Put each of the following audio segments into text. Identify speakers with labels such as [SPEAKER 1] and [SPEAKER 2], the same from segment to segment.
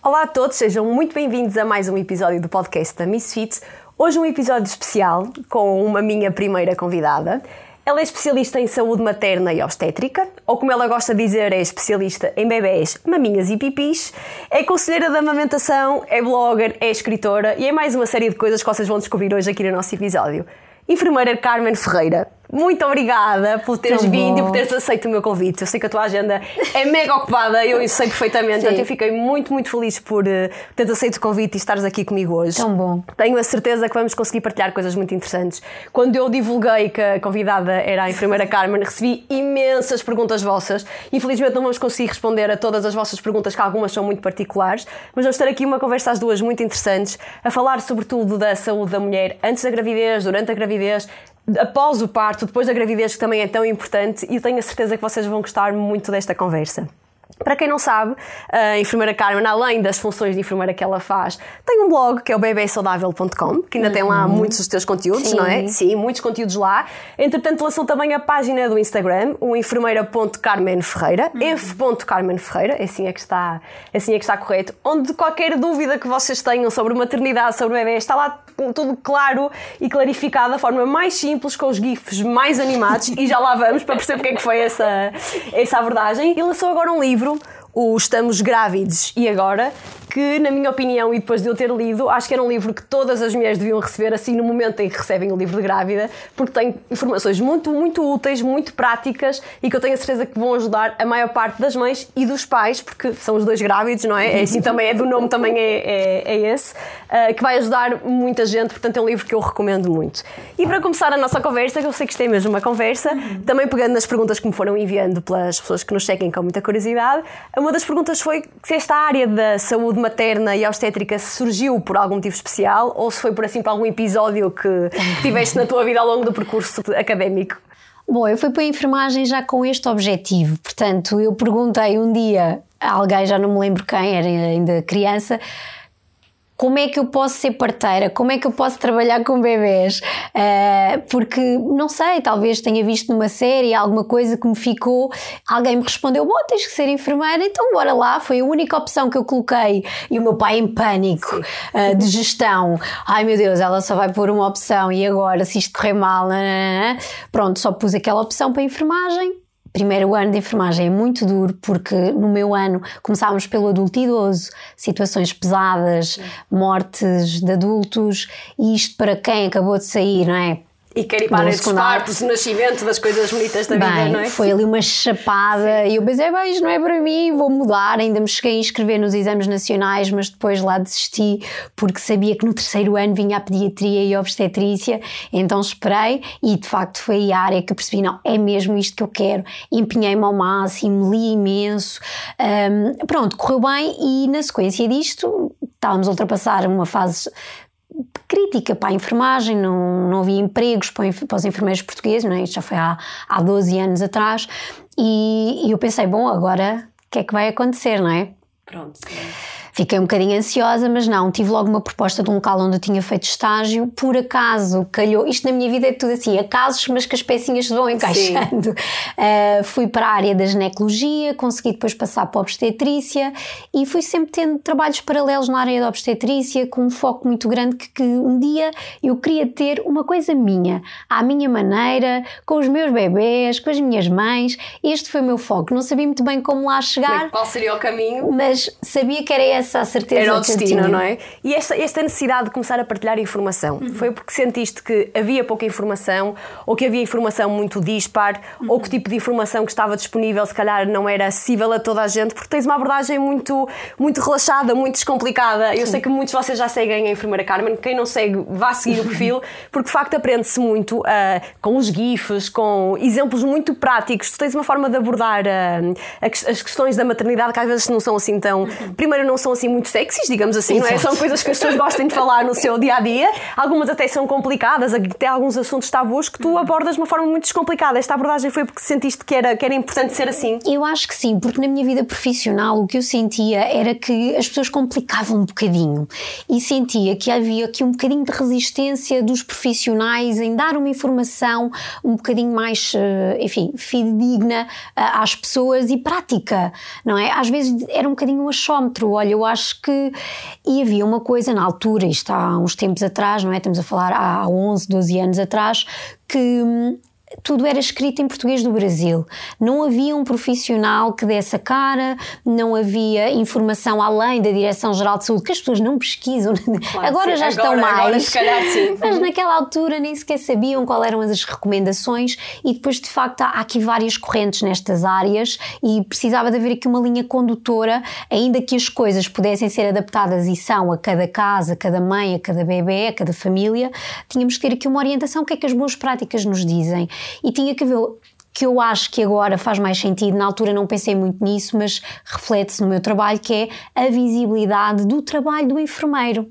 [SPEAKER 1] Olá a todos, sejam muito bem-vindos a mais um episódio do podcast da Misfit. Hoje um episódio especial com uma minha primeira convidada. Ela é especialista em saúde materna e obstétrica, ou como ela gosta de dizer, é especialista em bebés, maminhas e pipis, é conselheira de amamentação, é blogger, é escritora e é mais uma série de coisas que vocês vão descobrir hoje aqui no nosso episódio. Enfermeira Carmen Ferreira, muito obrigada por teres Tão vindo bom. e por teres aceito o meu convite. Eu sei que a tua agenda é mega ocupada, eu sei perfeitamente. Portanto, eu fiquei muito, muito feliz por uh, teres aceito o convite e estares aqui comigo hoje.
[SPEAKER 2] Tão bom.
[SPEAKER 1] Tenho a certeza que vamos conseguir partilhar coisas muito interessantes. Quando eu divulguei que a convidada era a enfermeira Carmen, recebi imensas perguntas vossas. Infelizmente não vamos conseguir responder a todas as vossas perguntas, que algumas são muito particulares, mas vamos ter aqui uma conversa às duas muito interessantes, a falar sobretudo da saúde da mulher antes da gravidez, durante a gravidez, após o parto, depois da gravidez, que também é tão importante, e tenho a certeza que vocês vão gostar muito desta conversa. Para quem não sabe, a enfermeira Carmen, além das funções de enfermeira que ela faz, tem um blog que é o bebesaudável.com, que ainda uhum. tem lá uhum. muitos dos teus conteúdos, Sim. não é? Sim, muitos conteúdos lá. Entretanto, lançou também a página do Instagram, o enfermeira.carmenferreira, uhum. f.carmenferreira, é assim é que está, assim é que está correto, onde qualquer dúvida que vocês tenham sobre maternidade, sobre o bebê, está lá tudo claro e clarificado da forma mais simples, com os GIFs mais animados, e já lá vamos para perceber porque é que foi essa, essa abordagem. E lançou agora um livro o Estamos Grávidos. E Agora, que, na minha opinião, e depois de eu ter lido, acho que era um livro que todas as mulheres deviam receber assim no momento em que recebem o livro de grávida, porque tem informações muito, muito úteis, muito práticas e que eu tenho a certeza que vão ajudar a maior parte das mães e dos pais, porque são os dois grávidos, não é? é assim também é, do nome também é, é, é esse, uh, que vai ajudar muita gente, portanto é um livro que eu recomendo muito. E para começar a nossa conversa, que eu sei que isto é mesmo uma conversa, uhum. também pegando nas perguntas que me foram enviando pelas pessoas que nos seguem com muita curiosidade, uma das perguntas foi se esta área da saúde materna e obstétrica surgiu por algum motivo especial ou se foi por assim por algum episódio que tiveste na tua vida ao longo do percurso académico.
[SPEAKER 2] Bom, eu fui para a enfermagem já com este objetivo. Portanto, eu perguntei um dia a alguém, já não me lembro quem, era ainda criança, como é que eu posso ser parteira, como é que eu posso trabalhar com bebês, uh, porque não sei, talvez tenha visto numa série alguma coisa que me ficou, alguém me respondeu, bom, tens que ser enfermeira, então bora lá, foi a única opção que eu coloquei. E o meu pai em pânico uh, de gestão, ai meu Deus, ela só vai pôr uma opção e agora se isto correr mal, pronto, só pus aquela opção para a enfermagem, primeiro ano de enfermagem é muito duro porque no meu ano começámos pelo adulto idoso, situações pesadas, mortes de adultos e isto para quem acabou de sair, não é?
[SPEAKER 1] E quer ir para o nascimento das coisas bonitas da
[SPEAKER 2] Bem,
[SPEAKER 1] vida, não é?
[SPEAKER 2] Foi ali uma chapada e eu pensei, bem, isto não é para mim, vou mudar. Ainda me cheguei a inscrever nos exames nacionais, mas depois lá desisti porque sabia que no terceiro ano vinha a pediatria e a obstetrícia, então esperei e de facto foi a área que percebi, não, é mesmo isto que eu quero. Empenhei-me ao máximo, li imenso. Um, pronto, correu bem e na sequência disto estávamos a ultrapassar uma fase crítica para a enfermagem, não, não havia empregos para, os enfermeiros portugueses, não é? isto já foi há, há 12 anos atrás, e, e eu pensei, bom, agora o que é que vai acontecer, não é?
[SPEAKER 1] Pronto.
[SPEAKER 2] Fiquei um bocadinho ansiosa, mas não, tive logo uma proposta de um local onde eu tinha feito estágio, por acaso calhou, isto na minha vida é tudo assim, acasos, mas que as pecinhas se vão encaixando. Uh, fui para a área da ginecologia, consegui depois passar para a obstetrícia e fui sempre tendo trabalhos paralelos na área da obstetrícia, com um foco muito grande que, que um dia eu queria ter uma coisa minha, à minha maneira, com os meus bebés, com as minhas mães. Este foi o meu foco. Não sabia muito bem como lá chegar.
[SPEAKER 1] Qual seria o caminho?
[SPEAKER 2] Mas sabia que era essa essa a certeza
[SPEAKER 1] Era o destino, não é? E esta, esta necessidade de começar a partilhar informação uhum. foi porque sentiste que havia pouca informação ou que havia informação muito dispar uhum. ou que tipo de informação que estava disponível se calhar não era acessível a toda a gente porque tens uma abordagem muito, muito relaxada, muito descomplicada. Sim. Eu sei que muitos de vocês já seguem a enfermeira Carmen, quem não segue, vá seguir o perfil porque de facto aprende-se muito uh, com os GIFs, com exemplos muito práticos. Tu tens uma forma de abordar uh, as questões da maternidade que às vezes não são assim tão. Uhum. Primeiro, não são assim muito sexys, digamos assim, não é? São coisas que as pessoas gostam de falar no seu dia a dia. Algumas até são complicadas, até alguns assuntos tabus que tu abordas de uma forma muito descomplicada. Esta abordagem foi porque sentiste que era, que era importante ser assim?
[SPEAKER 2] Eu acho que sim, porque na minha vida profissional o que eu sentia era que as pessoas complicavam um bocadinho e sentia que havia aqui um bocadinho de resistência dos profissionais em dar uma informação um bocadinho mais, eh, enfim, fidedigna eh, às pessoas e prática, não é? Às vezes era um bocadinho um achómetro. Olha, Eu acho que. E havia uma coisa na altura, isto há uns tempos atrás, não é? Estamos a falar há 11, 12 anos atrás, que hum, tudo era escrito em português do Brasil. Não havia um profissional que desse a cara, não havia informação além da Direção-Geral de Saúde, que as pessoas não pesquisam. Claro, agora sim. já estão
[SPEAKER 1] agora,
[SPEAKER 2] mais.
[SPEAKER 1] Agora, se calhar, sim.
[SPEAKER 2] Mas naquela altura nem sequer sabiam qual eram as recomendações e depois, de facto, há aqui várias correntes nestas áreas e precisava de haver aqui uma linha condutora, ainda que as coisas pudessem ser adaptadas e são a cada casa, a cada mãe, a cada bebê, a cada família, tínhamos que ter aqui uma orientação, o que é que as boas práticas nos dizem e tinha que ver que eu acho que agora faz mais sentido, na altura não pensei muito nisso, mas reflete-se no meu trabalho, que é a visibilidade do trabalho do enfermeiro.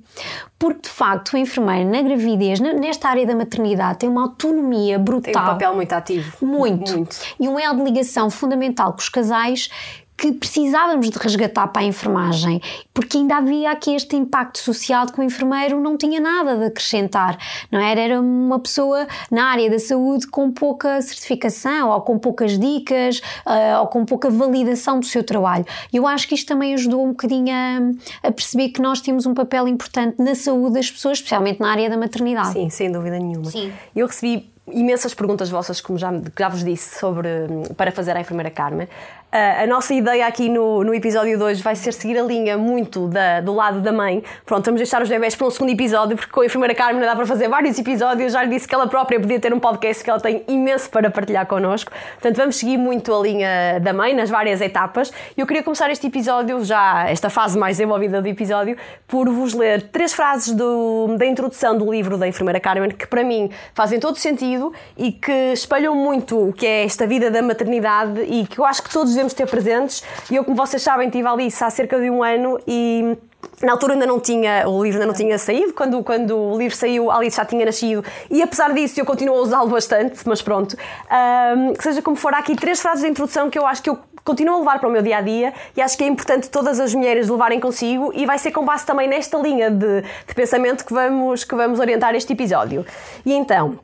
[SPEAKER 2] Porque, de facto, o enfermeiro na gravidez, nesta área da maternidade, tem uma autonomia brutal. Tem
[SPEAKER 1] um papel muito ativo.
[SPEAKER 2] Muito. muito. E um elo de ligação fundamental com os casais que precisávamos de resgatar para a enfermagem, porque ainda havia aqui este impacto social de que o enfermeiro não tinha nada de acrescentar, não era? Era uma pessoa na área da saúde com pouca certificação, ou com poucas dicas, uh, ou com pouca validação do seu trabalho. E eu acho que isto também ajudou um bocadinho a, a, perceber que nós temos um papel importante na saúde das pessoas, especialmente na área da maternidade.
[SPEAKER 1] Sim, sem dúvida nenhuma.
[SPEAKER 2] Sim.
[SPEAKER 1] Eu recebi imensas perguntas vossas, como já, já vos disse, sobre, para fazer à enfermeira Carmen. Uh, a nossa ideia aqui no, no episódio de hoje vai ser seguir a linha muito da, do lado da mãe. Pronto, vamos deixar os bebés para um segundo episódio, porque com a enfermeira Carmen dá para fazer vários episódios. Já lhe disse que ela própria podia ter um podcast, que ela tem imenso para partilhar connosco. Portanto, vamos seguir muito a linha da mãe nas várias etapas. E eu queria começar este episódio, já esta fase mais desenvolvida do episódio, por vos ler três frases do, da introdução do livro da enfermeira Carmen, que para mim fazem todo sentido e que espelham muito o que é esta vida da maternidade e que eu acho que todos devemos ter presentes. E eu, como vocês sabem, estive ali há cerca de um ano e na altura ainda não tinha, o livro ainda não tinha saído, quando, quando o livro saiu, a Alice já tinha nascido e apesar disso eu continuo a usá-lo bastante, mas pronto. Um, seja como for, há aqui três frases de introdução que eu acho que eu continuo a levar para o meu dia a dia e acho que é importante todas as mulheres levarem consigo e vai ser com base também nesta linha de, de pensamento que vamos, que vamos orientar este episódio. E então,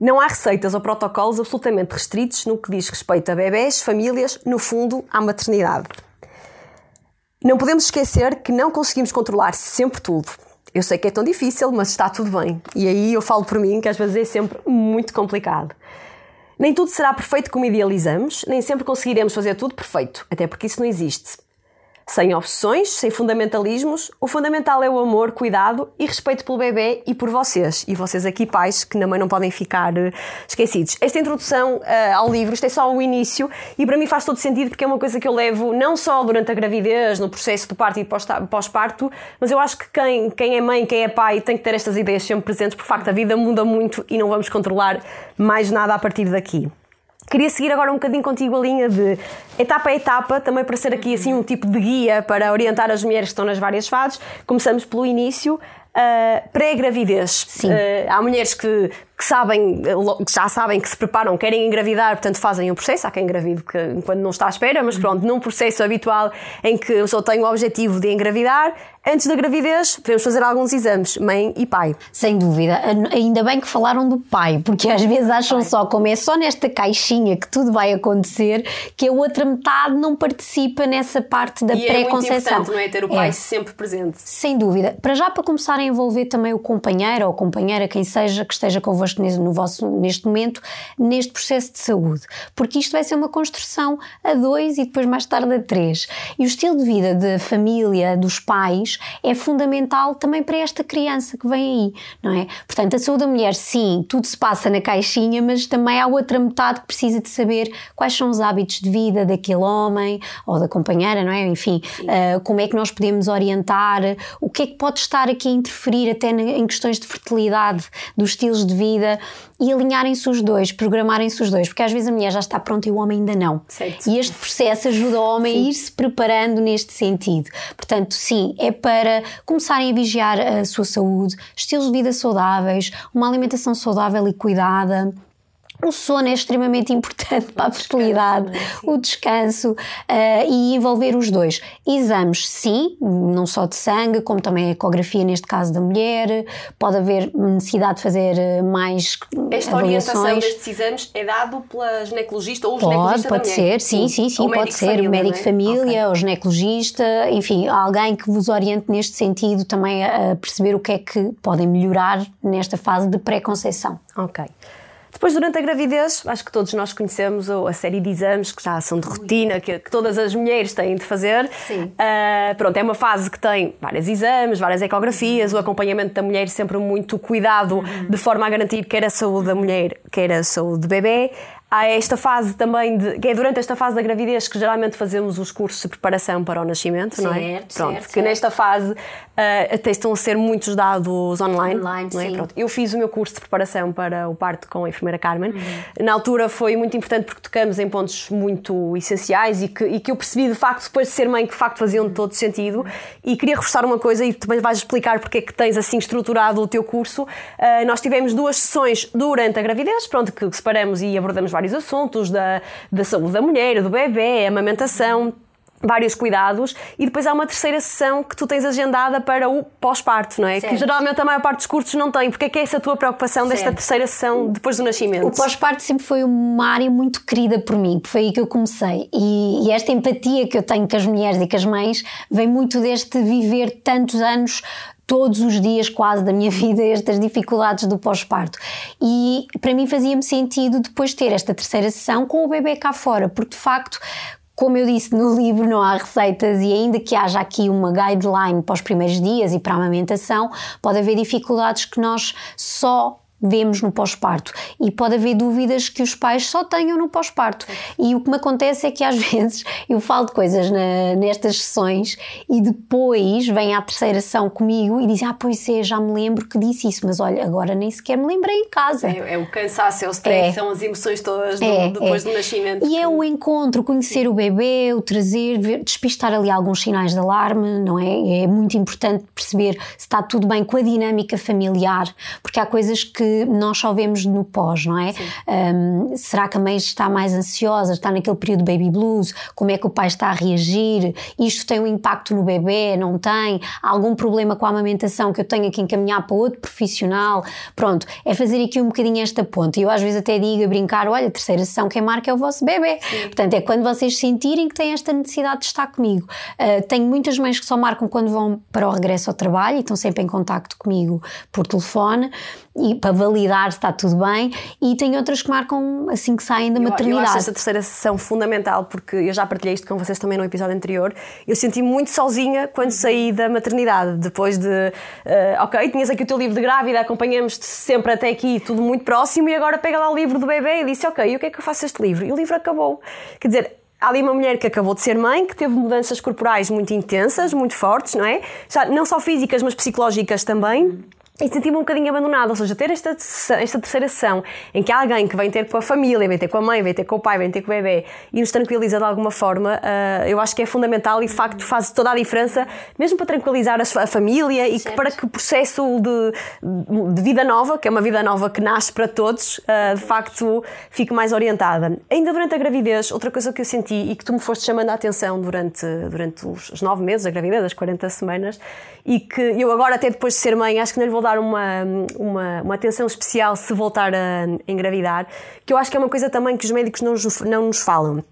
[SPEAKER 1] não há receitas ou protocolos absolutamente restritos no que diz respeito a bebés, famílias, no fundo, à maternidade. Não podemos esquecer que não conseguimos controlar sempre tudo. Eu sei que é tão difícil, mas está tudo bem. E aí eu falo por mim que às vezes é sempre muito complicado. Nem tudo será perfeito como idealizamos, nem sempre conseguiremos fazer tudo perfeito, até porque isso não existe. Sem obsessões, sem fundamentalismos, o fundamental é o amor, cuidado e respeito pelo bebê e por vocês. E vocês aqui, pais, que também não podem ficar uh, esquecidos. Esta introdução uh, ao livro, isto é só o início e para mim faz todo sentido porque é uma coisa que eu levo não só durante a gravidez, no processo do parto e pós-parto, mas eu acho que quem, quem é mãe, quem é pai, tem que ter estas ideias sempre presentes, porque de facto a vida muda muito e não vamos controlar mais nada a partir daqui. Queria seguir agora um bocadinho contigo a linha de etapa a etapa, também para ser aqui assim um tipo de guia para orientar as mulheres que estão nas várias fases. Começamos pelo início, uh, pré-gravidez.
[SPEAKER 2] Sim.
[SPEAKER 1] Uh, há mulheres que, que sabem, que já sabem que se preparam, querem engravidar, portanto fazem um processo. Há quem engravide que, quando não está à espera, mas pronto, num processo habitual em que eu só tenho o objetivo de engravidar, Antes da gravidez, podemos fazer alguns exames, mãe e pai.
[SPEAKER 2] Sem dúvida. Ainda bem que falaram do pai, porque às vezes acham só, como é só nesta caixinha que tudo vai acontecer, que a outra metade não participa nessa parte da pré-conceição. É
[SPEAKER 1] muito importante, não é? Ter o pai é. sempre presente.
[SPEAKER 2] Sem dúvida. Para já, para começar a envolver também o companheiro ou companheira, quem seja que esteja convosco no vosso, neste momento, neste processo de saúde. Porque isto vai ser uma construção a dois e depois mais tarde a três. E o estilo de vida da família, dos pais, é fundamental também para esta criança que vem aí, não é? Portanto, a saúde da mulher, sim, tudo se passa na caixinha, mas também há outra metade que precisa de saber quais são os hábitos de vida daquele homem ou da companheira, não é? Enfim, uh, como é que nós podemos orientar, o que é que pode estar aqui a interferir até em questões de fertilidade, dos estilos de vida e alinharem-se os dois, programarem-se os dois, porque às vezes a mulher já está pronta e o homem ainda não.
[SPEAKER 1] Certo.
[SPEAKER 2] E este processo ajuda o homem sim. a ir se preparando neste sentido. Portanto, sim, é para começarem a vigiar a sua saúde, estilos de vida saudáveis, uma alimentação saudável e cuidada o sono é extremamente importante para a fertilidade, o descanso uh, e envolver os dois. Exames, sim, não só de sangue, como também a ecografia, neste caso da mulher. Pode haver necessidade de fazer eh, mais
[SPEAKER 1] Esta
[SPEAKER 2] avaliações.
[SPEAKER 1] orientação destes exames é dado pela ginecologista ou o
[SPEAKER 2] Pode,
[SPEAKER 1] ginecologista
[SPEAKER 2] pode ser, sim, sim, sim,
[SPEAKER 1] Ou
[SPEAKER 2] pode ser
[SPEAKER 1] família,
[SPEAKER 2] o médico de
[SPEAKER 1] é?
[SPEAKER 2] família,
[SPEAKER 1] Ok.
[SPEAKER 2] ou ginecologista, enfim, alguém que vos oriente neste sentido também a a perceber o que é que podem melhorar nesta fase de pré-conceição.
[SPEAKER 1] Ok. Depois, durante a gravidez, acho que todos nós conhecemos a série de exames que já são de rotina, que, que todas as mulheres têm de fazer.
[SPEAKER 2] Sim.
[SPEAKER 1] Ah, pronto, é uma fase que tem vários exames, várias ecografias, o acompanhamento da mulher sempre muito cuidado, de forma a garantir quer a saúde da mulher, quer a saúde do bebê. Há esta fase também, de, que é durante esta fase da gravidez que geralmente fazemos os cursos de preparação para o nascimento, não é?
[SPEAKER 2] Certo,
[SPEAKER 1] Pronto,
[SPEAKER 2] certo,
[SPEAKER 1] que
[SPEAKER 2] certo.
[SPEAKER 1] nesta fase ah, até estão a ser muitos dados online.
[SPEAKER 2] Online,
[SPEAKER 1] não é?
[SPEAKER 2] sim.
[SPEAKER 1] Pronto, eu fiz o meu curso de preparação para o parto com a enfermeira Carmen. Na altura foi muito importante porque tocamos em pontos muito essenciais e que, e que eu percebi de facto, depois de ser mãe, que de facto faziam todo sentido. E queria reforçar uma coisa e também vais explicar porque é que tens assim estruturado o teu curso. Ah, nós tivemos duas sessões durante a gravidez, pronto, que separamos e abordamos vários assuntos da, da saúde da mulher, do bebê, amamentação vários cuidados e depois há uma terceira sessão que tu tens agendada para o pós-parto, não é?
[SPEAKER 2] Certo.
[SPEAKER 1] Que geralmente a maior parte dos cursos não tem. Porque é que é essa a tua preocupação desta
[SPEAKER 2] Certo.
[SPEAKER 1] terceira sessão depois do nascimento?
[SPEAKER 2] O pós-parto sempre foi uma área muito querida por mim, foi aí que eu comecei. E, e esta empatia que eu tenho com as mulheres e com as mães vem muito deste viver tantos anos todos os dias quase da minha vida estas dificuldades do pós-parto. E para mim fazia-me sentido depois ter esta terceira sessão com o bebê cá fora, porque de facto como eu disse no livro, não há receitas e ainda que haja aqui uma guideline para os primeiros dias e para a amamentação, pode haver dificuldades que nós só vemos no pós-parto e pode haver dúvidas que os pais só tenham no pós-parto. E o que me acontece é que às vezes eu falo de coisas na- nestas sessões e depois vem à terceira sessão comigo e dizem: Ah, pois é, já me lembro que disse isso, mas olha, agora nem sequer me lembrei em casa.
[SPEAKER 1] É, é o cansaço, é o stress,
[SPEAKER 2] É.
[SPEAKER 1] são as emoções todas do-
[SPEAKER 2] É,
[SPEAKER 1] depois
[SPEAKER 2] é.
[SPEAKER 1] do nascimento.
[SPEAKER 2] E é o encontro, conhecer o bebê, o trazer, ver- despistar ali alguns sinais de alarme, não é? É muito importante perceber se está tudo bem com a dinâmica familiar, porque há coisas que nós só vemos no pós, não é? Hum, será que a mãe está mais ansiosa, está naquele período baby blues? Como é que o pai está a reagir? Isto tem um impacto no bebê? Não tem? Há algum problema com a amamentação que eu tenho que encaminhar para outro profissional? Pronto, é fazer aqui um bocadinho esta ponte. E eu às vezes até digo a brincar: olha, a terceira sessão quem marca é o vosso bebê. Portanto, é quando vocês sentirem que têm esta necessidade de estar comigo. Uh, tenho muitas mães que só marcam quando vão para o regresso ao trabalho e estão sempre em contacto comigo por telefone e para validar se está tudo bem. E tem outras que marcam assim que saem da
[SPEAKER 1] Eu- Eu,
[SPEAKER 2] maternidade.
[SPEAKER 1] acho esta terceira sessão fundamental porque eu já partilhei isto com vocês também no episódio anterior. Eu senti muito sozinha quando saí da maternidade, depois de, eh, ok, tinhas aqui o teu livro de grávida, acompanhamos-te sempre até aqui, tudo muito próximo, e agora pega lá o livro do bebê e disse, ok, e o que é que eu faço este livro? E o livro acabou. Quer dizer, Há ali uma mulher que acabou de ser mãe, que teve mudanças corporais muito intensas, muito fortes, não é? Já, não só físicas, mas psicológicas também. E senti-me um bocadinho abandonada, ou seja, ter esta, esta terceira sessão em que há alguém que vem ter com a família, vem ter com a mãe, vem ter com o pai, vem ter com o bebê e nos tranquiliza de alguma forma, ah, eu acho que é fundamental e de facto faz toda a diferença, mesmo para tranquilizar a, fa- a família e que, para que o processo de, de vida nova, que é uma vida nova que nasce para todos, ah, de facto fique mais orientada. Ainda durante a gravidez, outra coisa que eu senti e que tu me foste chamando a atenção durante, durante os, nove meses da gravidez, as 40 semanas, e que eu agora, até depois de ser mãe, acho que não lhe vou dar uma, uma, uma atenção especial se voltar a engravidar, que eu acho que é uma coisa também que os médicos não não nos falam.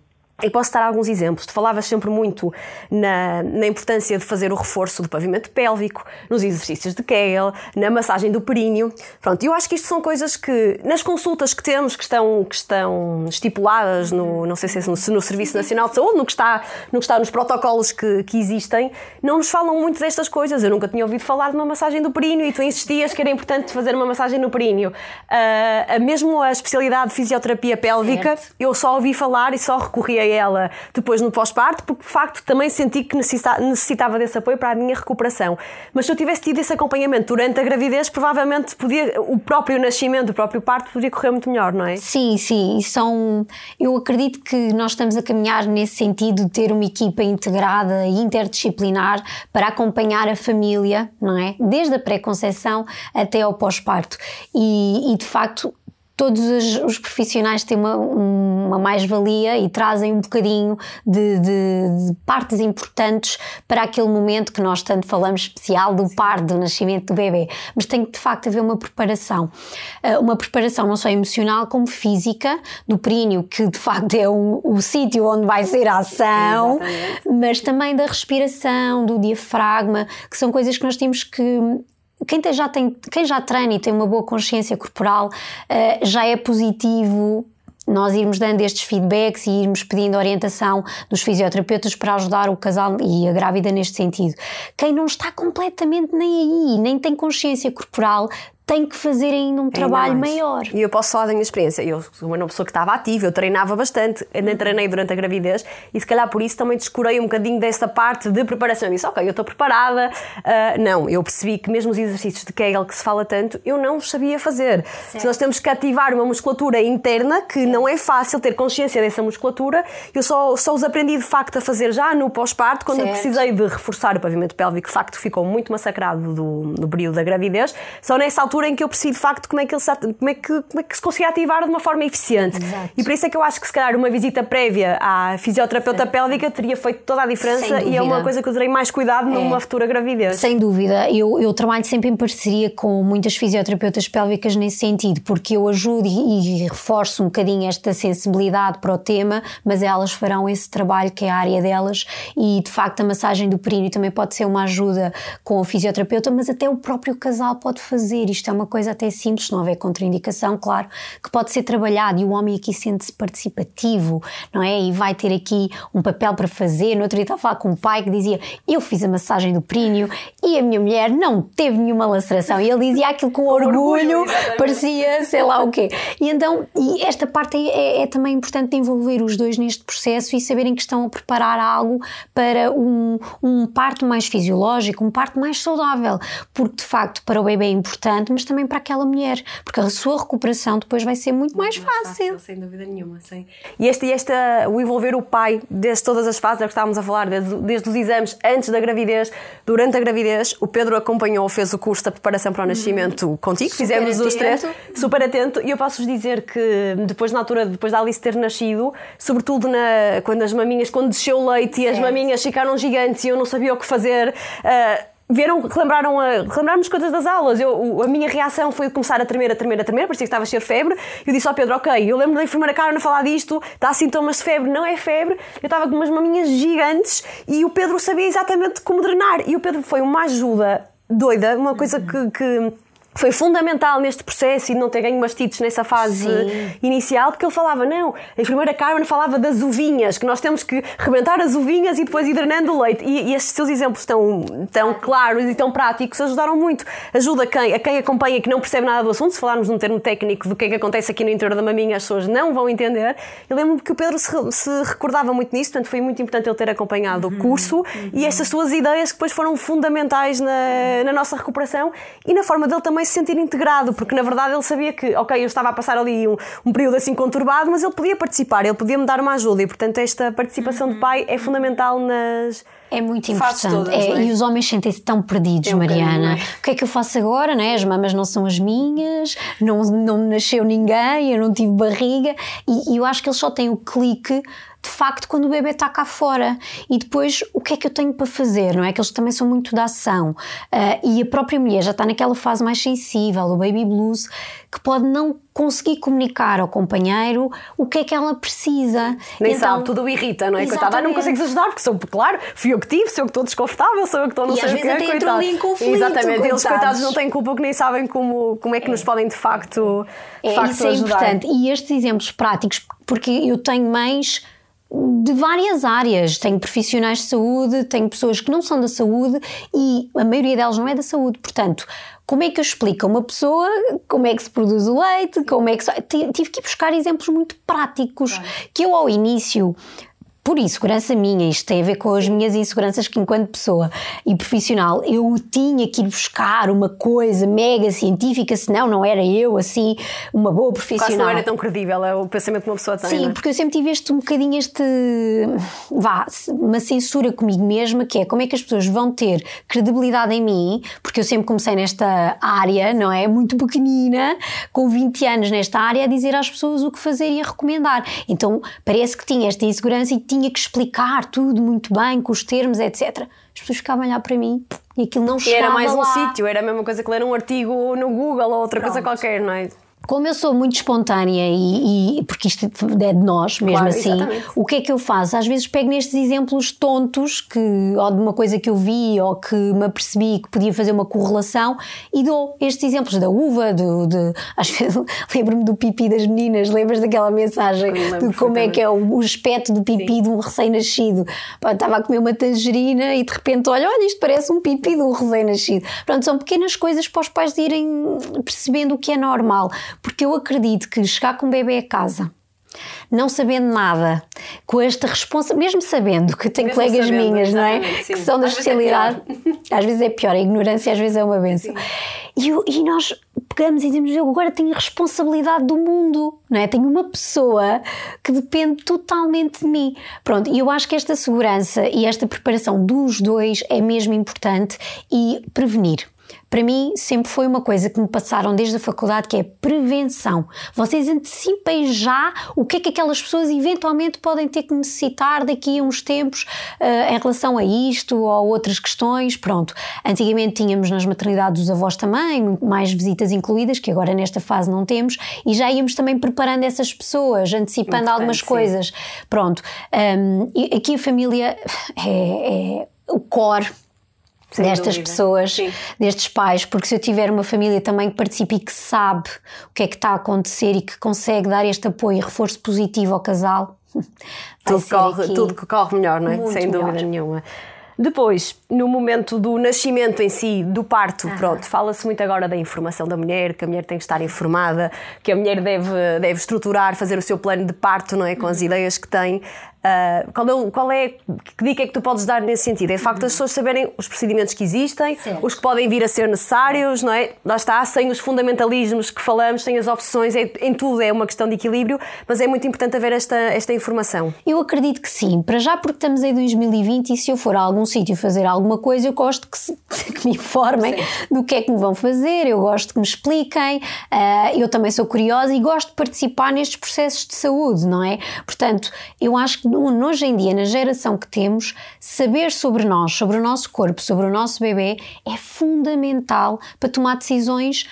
[SPEAKER 1] E posso dar alguns exemplos. Tu falavas sempre muito na, na importância de fazer o reforço do pavimento pélvico, nos exercícios de Kegel, na massagem do períneo. Pronto, eu acho que isto são coisas que, nas consultas que temos, que estão, que estão estipuladas no, não sei se é no, no Serviço Nacional de Saúde, no que está, no que está nos protocolos que, que existem, não nos falam muito destas coisas. Eu nunca tinha ouvido falar de uma massagem do períneo e tu insistias que era importante fazer uma massagem no períneo. Ah, mesmo a especialidade de fisioterapia pélvica,
[SPEAKER 2] Certo.
[SPEAKER 1] eu só ouvi falar e só recorri a ela depois no pós-parto, porque de facto também senti que necessita- necessitava desse apoio para a minha recuperação. Mas se eu tivesse tido esse acompanhamento durante a gravidez, provavelmente podia, o próprio nascimento, o próprio parto, podia correr muito melhor, não é?
[SPEAKER 2] Sim, sim, são. Eu acredito que nós estamos a caminhar nesse sentido de ter uma equipa integrada e interdisciplinar para acompanhar a família, não é? Desde a pré-conceição até ao pós-parto. E, e, de facto. Todos os, profissionais têm uma, uma mais-valia e trazem um bocadinho de, de, de, partes importantes para aquele momento que nós tanto falamos especial do parto, do nascimento do bebê. Mas tem que de facto haver uma preparação. Uh, uma preparação não só emocional como física, do períneo, que de facto é um, o sítio onde vai ser a ação, Exatamente. mas também da respiração, do diafragma, que são coisas que nós temos que quem, já tem, quem já treina e tem uma boa consciência corporal uh, já é positivo nós irmos dando estes feedbacks e irmos pedindo orientação dos fisioterapeutas para ajudar o casal e a grávida neste sentido. Quem não está completamente nem aí, nem tem consciência corporal, tem que fazer ainda um trabalho maior.
[SPEAKER 1] E eu posso falar da minha experiência. Eu sou uma pessoa que estava ativa, eu treinava bastante, nem treinei durante a gravidez e se calhar por isso também descurei um bocadinho dessa parte de preparação. Eu disse, ok, eu estou preparada. Uh, não, eu percebi que mesmo os exercícios de Kegel que se fala tanto, eu não os sabia fazer. Certo. Se nós temos que ativar uma musculatura interna, que certo. não é fácil ter consciência dessa musculatura, eu só, só os aprendi de facto a fazer já no pós-parto, quando certo. eu precisei de reforçar o pavimento pélvico, de facto ficou muito massacrado do, do período da gravidez. Só nessa altura altura em que eu percebi de facto como é que, ele se, como é que, como é que se conseguia ativar de uma forma eficiente. Exato. E por isso é que eu acho que se calhar uma visita prévia à fisioterapeuta Sim. pélvica teria feito toda a diferença e é uma coisa que eu terei mais cuidado é. numa futura gravidez.
[SPEAKER 2] Sem dúvida. Eu, eu trabalho sempre em parceria com muitas fisioterapeutas pélvicas nesse sentido, porque eu ajudo e, e reforço um bocadinho esta sensibilidade para o tema, mas elas farão esse trabalho que é a área delas e de facto a massagem do períneo também pode ser uma ajuda com o fisioterapeuta, mas até o próprio casal pode fazer. Isto é uma coisa até simples, se não houver contraindicação, claro, que pode ser trabalhado e o homem aqui sente-se participativo, não é? E vai ter aqui um papel para fazer. No outro dia estava a falar com um pai que dizia: Eu fiz a massagem do períneo e a minha mulher não teve nenhuma laceração. E ele dizia aquilo com orgulho, orgulho parecia sei lá o quê. E então, e esta parte é, é, também importante envolver os dois neste processo e saberem que estão a preparar algo para um, um parto mais fisiológico, um parto mais saudável, porque de facto para o bebê é importante, mas também para aquela mulher, porque a sua recuperação depois vai ser muito, muito mais, mais fácil. fácil.
[SPEAKER 1] Sem dúvida nenhuma, sim. E este, este, uh, o envolver o pai, desde todas as fases, é que estávamos a falar, desde, desde os exames antes da gravidez, durante a gravidez, o Pedro acompanhou, fez o curso da preparação para o nascimento uhum. contigo, super fizemos atento. os três, super atento, e eu posso-vos dizer que depois, na altura, depois da Alice ter nascido, sobretudo na, quando as maminhas, quando desceu o leite certo. e as maminhas ficaram gigantes e eu não sabia o que fazer. Uh, Vieram, relembraram a, relembraram-nos coisas das aulas. Eu, a minha reação foi começar a tremer, a tremer, a tremer, parecia que estava a ser febre. Eu disse ao Pedro: Ok, eu lembro da enfermeira Carmen falar disto, dá sintomas de febre, não é febre. Eu estava com umas maminhas gigantes e o Pedro sabia exatamente como drenar. E o Pedro foi uma ajuda doida, uma coisa que, que foi fundamental neste processo e não ter ganho mastites nessa fase Sim. inicial, porque ele falava, não, a enfermeira Carmen falava das uvinhas, que nós temos que rebentar as uvinhas e depois ir drenando o leite. E, e estes seus exemplos tão, tão claros e tão práticos ajudaram muito. Ajuda quem, a quem acompanha que não percebe nada do assunto, se falarmos num termo técnico do que é que acontece aqui no interior da maminha, as pessoas não vão entender. Eu lembro-me que o Pedro se, se, recordava muito nisso, portanto foi muito importante ele ter acompanhado uhum, o curso uhum. e estas suas ideias que depois foram fundamentais na, na nossa recuperação e na forma dele também se sentir integrado, porque na verdade ele sabia que, ok, eu estava a passar ali um, um período assim conturbado, mas ele podia participar, ele podia me dar uma ajuda e, portanto, esta participação uhum. de pai é fundamental nas.
[SPEAKER 2] É muito importante. Todas, é, é? E os homens sentem-se tão perdidos, é um Mariana. É? O que é que eu faço agora? Né? As mamas não são as minhas, não, não nasceu ninguém, eu não tive barriga. E, e eu acho que eles só têm o clique de facto quando o bebê está cá fora e depois o que é que eu tenho para fazer, não é? Que eles também são muito da ação uh, e a própria mulher já está naquela fase mais sensível, o baby blues, que pode não conseguir comunicar ao companheiro o que é que ela precisa.
[SPEAKER 1] Nem então, sabe, tudo irrita, não é? Coitada, não consegues ajudar porque sou, claro, fui eu que tive, sou eu que estou desconfortável, sou eu que estou não
[SPEAKER 2] e
[SPEAKER 1] sei
[SPEAKER 2] o que é, coitado. Ali em conflito,
[SPEAKER 1] Exatamente,
[SPEAKER 2] coitados.
[SPEAKER 1] eles coitados não têm culpa que nem sabem como, como é que é. nos podem de facto, de
[SPEAKER 2] é,
[SPEAKER 1] facto
[SPEAKER 2] isso é
[SPEAKER 1] ajudar.
[SPEAKER 2] importante. E estes exemplos práticos, porque eu tenho mães de várias áreas. Tenho profissionais de saúde, tenho pessoas que não são da saúde e a maioria delas não é da saúde. Portanto, como é que eu explico a uma pessoa como é que se produz o leite, como é que se... tive que ir buscar exemplos muito práticos que eu ao início por insegurança minha, isto tem a ver com as minhas inseguranças que enquanto pessoa e profissional, eu tinha que ir buscar uma coisa mega científica, senão não era eu assim uma boa profissional. Quase
[SPEAKER 1] não era tão credível é o pensamento que uma pessoa tem.
[SPEAKER 2] Sim,
[SPEAKER 1] é?
[SPEAKER 2] porque eu sempre tive este um bocadinho este vá, uma censura comigo mesma, que é como é que as pessoas vão ter credibilidade em mim, porque eu sempre comecei nesta área, não é? Muito pequenina, com 20 anos nesta área, a dizer às pessoas o que fazer e a recomendar. Então parece que tinha esta insegurança e tinha que explicar tudo muito bem, com os termos, etc. As pessoas ficavam a olhar para mim e aquilo não chegava
[SPEAKER 1] Era mais
[SPEAKER 2] lá.
[SPEAKER 1] um sítio, era a mesma coisa que ler um artigo no Google ou outra Pronto. coisa qualquer, não é?
[SPEAKER 2] Como eu sou muito espontânea e, e, porque isto é de nós mesmo claro, assim, exatamente. o que é que eu faço? Às vezes pego nestes exemplos tontos que, ou de uma coisa que eu vi ou que me apercebi que podia fazer uma correlação e dou estes exemplos da uva, do, de, às vezes lembro-me do pipi das meninas, lembras daquela mensagem de como é que é o, o aspecto do pipi Sim. de um recém-nascido? Estava a comer uma tangerina e de repente olha, olha, isto parece um pipi de um recém-nascido. Pronto, são pequenas coisas para os pais irem percebendo o que é normal porque eu acredito que chegar com um bebê a casa não sabendo nada, com esta responsabilidade, mesmo sabendo que tenho colegas sabendo, minhas, não é? Sim. Que são da especialidade, é às vezes é pior, a ignorância às vezes é uma benção. E, e, nós pegamos e dizemos: Eu agora tenho a responsabilidade do mundo, não é? Tenho uma pessoa que depende totalmente de mim. Pronto, e eu acho que esta segurança e esta preparação dos dois é mesmo importante e prevenir para mim sempre foi uma coisa que me passaram desde a faculdade que é prevenção. Vocês antecipem já o que é que aquelas pessoas eventualmente podem ter que necessitar daqui a uns tempos uh, em relação a isto ou a outras questões. Pronto. Antigamente tínhamos nas maternidades os avós também, mais visitas incluídas, que agora nesta fase não temos, e já íamos também preparando essas pessoas, antecipando Muito algumas bem, coisas. Pronto. Um, aqui a família é, é o core sem destas dúvida. pessoas, Sim. destes pais, porque se eu tiver uma família também que participe e que sabe o que é que está a acontecer e que consegue dar este apoio e reforço positivo ao casal,
[SPEAKER 1] tudo, corre, tudo que corre melhor, não é? Sem melhor. dúvida nenhuma. Depois, no momento do nascimento em si, do parto, ah. pronto, fala-se muito agora da informação da mulher, que a mulher tem que estar informada, que a mulher deve, deve estruturar, fazer o seu plano de parto, não é? Com as uhum. ideias que tem. Uh, qual, é, qual é, que dica é que tu podes dar nesse sentido? É facto as pessoas saberem os procedimentos que existem, certo. os que podem vir a ser necessários, não é? Lá está, sem os fundamentalismos que falamos, sem as opções, é, em tudo é uma questão de equilíbrio, mas é muito importante haver esta, esta informação.
[SPEAKER 2] Eu acredito que sim, para já porque estamos em 2020 e se eu for a algum sítio fazer alguma coisa, eu gosto que, se, que me informem sim. do que é que me vão fazer, eu gosto que me expliquem, uh, eu também sou curiosa e gosto de participar nestes processos de saúde, não é? Portanto, eu acho que hoje em dia, na geração que temos, saber sobre nós, sobre o nosso corpo, sobre o nosso bebê é fundamental para tomar decisões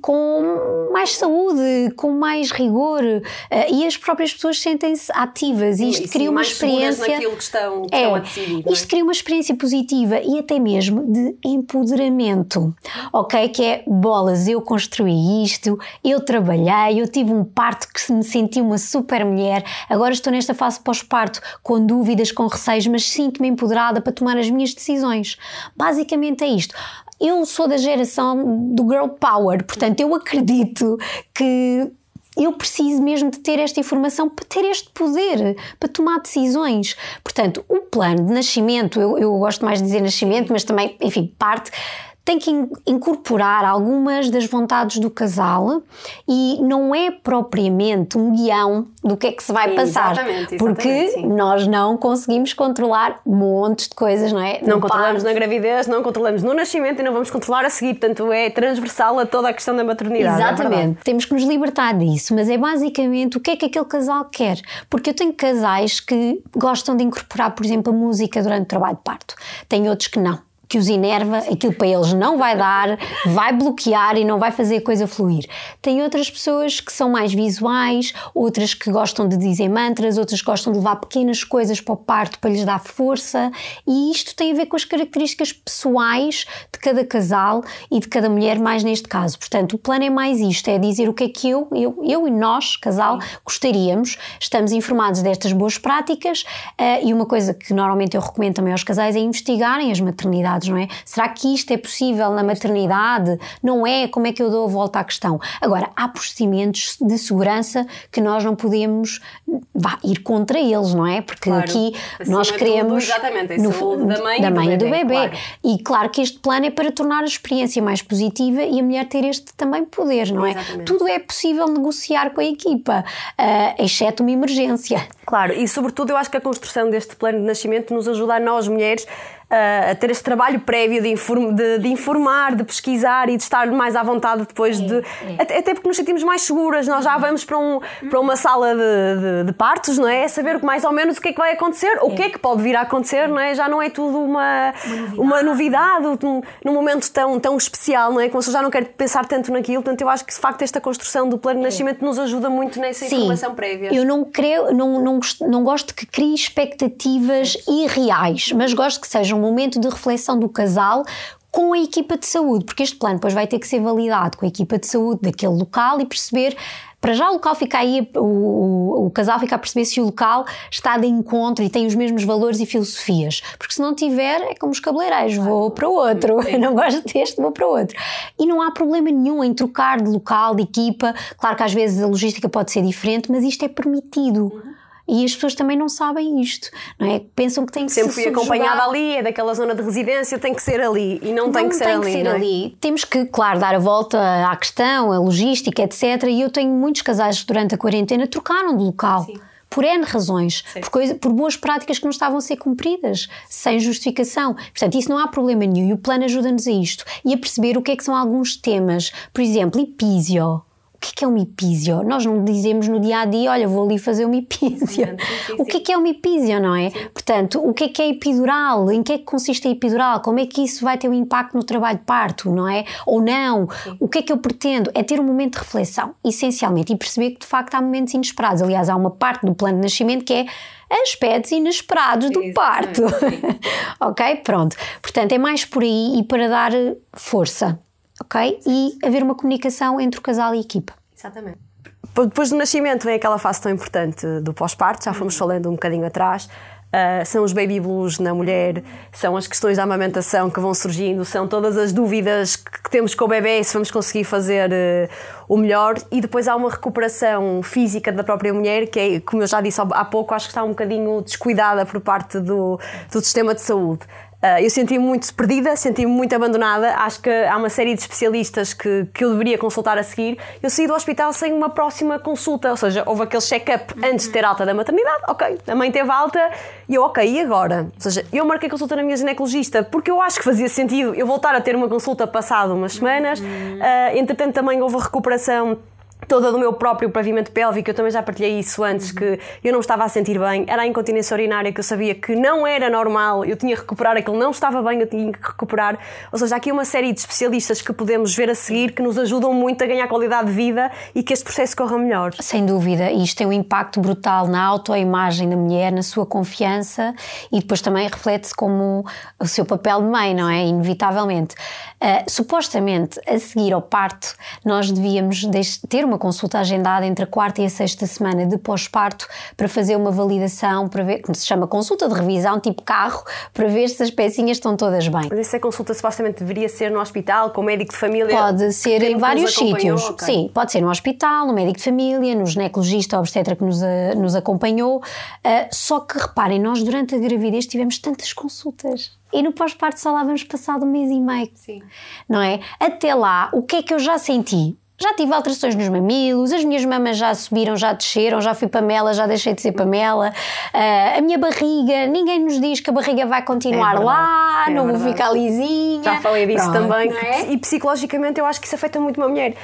[SPEAKER 2] com mais saúde, com mais rigor eh, e as próprias pessoas sentem-se ativas. E isto cria uma experiência
[SPEAKER 1] naquilo que estão, que é, estão a decidir,
[SPEAKER 2] é? isto cria uma experiência positiva e até mesmo de empoderamento ok? Que é bolas eu construí isto eu trabalhei eu tive um parto que me senti uma super mulher agora estou nesta fase pós-parto com dúvidas com receios mas sinto-me empoderada para tomar as minhas decisões. Basicamente é isto eu sou da geração do girl power, portanto, eu acredito que eu preciso mesmo de ter esta informação para ter este poder, para tomar decisões. Portanto, o plano de nascimento, eu, eu gosto mais de dizer nascimento, mas também, enfim, parte tem que incorporar algumas das vontades do casal e não é propriamente um guião do que é que se vai passar. Exatamente, exatamente porque sim. nós não conseguimos controlar montes de coisas, não é?
[SPEAKER 1] Não controlamos na gravidez, não controlamos no nascimento e não vamos controlar a seguir. Portanto, é transversal a toda a questão da maternidade.
[SPEAKER 2] É exatamente. É Temos que nos libertar disso, mas é basicamente o que é que aquele casal quer. Porque eu tenho casais que gostam de incorporar, por exemplo, a música durante o trabalho de parto. Tem outros que não que os enerva, aquilo para eles não vai dar, vai bloquear e não vai fazer a coisa fluir. Tem outras pessoas que são mais visuais, outras que gostam de dizer mantras, outras que gostam de levar pequenas coisas para o parto para lhes dar força, e isto tem a ver com as características pessoais de cada casal e de cada mulher, mais neste caso. Portanto, o plano é mais isto: é dizer o que é que eu, eu, eu e nós, casal, gostaríamos. Estamos informados destas boas práticas uh, e uma coisa que normalmente eu recomendo também aos casais é investigarem as maternidades maternidades, não é? Será que isto é possível na maternidade? Não é? Como é que eu dou a volta à questão? Agora, há procedimentos de segurança que nós não podemos vá, ir contra eles, não é? Porque claro. aqui nós queremos.
[SPEAKER 1] Tudo, no, da mãe,
[SPEAKER 2] da
[SPEAKER 1] mãe
[SPEAKER 2] e do bebê.
[SPEAKER 1] bebê. Claro.
[SPEAKER 2] E claro que este plano é para tornar a experiência mais positiva e a mulher ter este também poder, não é? Exatamente. Tudo é possível negociar com a equipa, uh, exceto uma emergência.
[SPEAKER 1] Claro, e sobretudo eu acho que a construção deste plano de nascimento nos ajuda a nós mulheres a ter este trabalho prévio de, inform, de, de, informar, de pesquisar e de estar mais à vontade depois é, de. É. Até, até, porque nos sentimos mais seguras, nós já vamos para, um, para uma sala de, de, partos, não é? Saber mais ou menos o que é que vai acontecer, o que é que pode vir a acontecer, não é? Já não é tudo uma, uma novidade, uma novidade num momento tão, tão especial, não é? Como se já não quer pensar tanto naquilo. Portanto, eu acho que de facto esta construção do plano de nascimento nos ajuda muito nessa Sim, informação prévia.
[SPEAKER 2] Eu não creio, não, não, não gosto que crie expectativas irreais, mas gosto que sejam momento de reflexão do casal com a equipa de saúde, porque este plano depois vai ter que ser validado com a equipa de saúde daquele local e perceber para já o local fica aí, o, o, o, casal fica a perceber se o local está de encontro e tem os mesmos valores e filosofias. Porque se não tiver, é como os cabeleireiros, vou para o outro, eu não gosto deste, vou para o outro. E não há problema nenhum em trocar de local, de equipa. Claro que às vezes a logística pode ser diferente, mas isto é permitido. E as pessoas também não sabem isto, não é? Pensam que tem que
[SPEAKER 1] Sempre se fui acompanhada ali, é daquela zona de residência, tem que ser ali e não, não tem que ser
[SPEAKER 2] tem
[SPEAKER 1] ali.
[SPEAKER 2] Que ser
[SPEAKER 1] é?
[SPEAKER 2] ali. Temos que, claro, dar a volta à questão, a logística, etc. E eu tenho muitos casais que durante a quarentena trocaram de local. Sim por N razões, por, coisa, por, boas práticas que não estavam a ser cumpridas, sem justificação. Portanto, isso não há problema nenhum e o plano ajuda-nos a isto e a perceber o que é que são alguns temas. Por exemplo, epísio que é uma epísio? Nós não dizemos no dia a dia, olha, vou ali fazer uma epísio. O que é uma epísio, não é? Sim. Portanto, o que é que é epidural? Em que é que consiste a epidural? Como é que isso vai ter um impacto no trabalho de parto, não é? Ou não? Sim. O que é que eu pretendo? É ter um momento de reflexão, essencialmente, e perceber que de facto há momentos inesperados. Aliás, há uma parte do plano de nascimento que é aspectos inesperados do parto. ok? Pronto. Portanto, é mais por aí e para dar força ok? E haver uma comunicação entre o casal e a equipa.
[SPEAKER 1] Exatamente. Depois do nascimento vem aquela fase tão importante do pós-parto, já fomos falando um bocadinho atrás. Uh, são os baby blues na mulher, são as questões da amamentação que vão surgindo, são todas as dúvidas que temos com o bebê se vamos conseguir fazer uh, o melhor. E depois há uma recuperação física da própria mulher, que é, como eu já disse há pouco, acho que está um bocadinho descuidada por parte do, do sistema de saúde. Uh, eu senti-me muito perdida, senti-me muito abandonada. Acho que há uma série de especialistas que, que eu deveria consultar a seguir. Eu saí do hospital sem uma próxima consulta, ou seja, houve aquele check-up antes de ter alta da maternidade. Ok, a mãe teve alta e eu, ok, e agora? Ou seja, eu marquei consulta na minha ginecologista porque eu acho que fazia sentido eu voltar a ter uma consulta passado umas semanas. Uhum. Uh, entretanto, também houve a recuperação toda do meu próprio pavimento pélvico, eu também já partilhei isso antes, que eu não estava a sentir bem, era a incontinência urinária que eu sabia que não era normal, eu tinha que recuperar aquilo, não estava bem, eu tinha que recuperar. Ou seja, há aqui uma série de especialistas que podemos ver a seguir que nos ajudam muito a ganhar qualidade de vida e que este processo corra melhor.
[SPEAKER 2] Sem dúvida, e isto tem um impacto brutal na autoimagem da mulher, na sua confiança e depois também reflete-se como o seu papel de mãe, não é? Inevitavelmente. Uh, supostamente, a seguir ao parto, nós devíamos ter uma uma consulta agendada entre a quarta e a sexta semana de pós-parto para fazer uma validação, para ver, como se chama consulta de revisão, tipo carro, para ver se as pecinhas estão todas bem.
[SPEAKER 1] Mas essa consulta supostamente deveria ser no hospital, com o médico de família?
[SPEAKER 2] Pode ser em vários sítios. Okay. Sim, pode ser no hospital, no médico de família, no ginecologista ou obstetra que nos, uh, nos acompanhou. Uh, só que reparem, nós durante a gravidez tivemos tantas consultas e no pós-parto só lá vamos passar um mês e meio. Sim. Não é? Até lá, o que é que eu já senti? Já tive alterações nos mamilos, as minhas mamas já subiram, já desceram, já fui Pamela, já deixei de ser Pamela. Uh, a minha barriga, ninguém nos diz que a barriga vai continuar é lá, é não verdade. vou ficar lisinha.
[SPEAKER 1] Já falei disso Pronto, também. É? E psicologicamente eu acho que isso afeta muito uma mulher.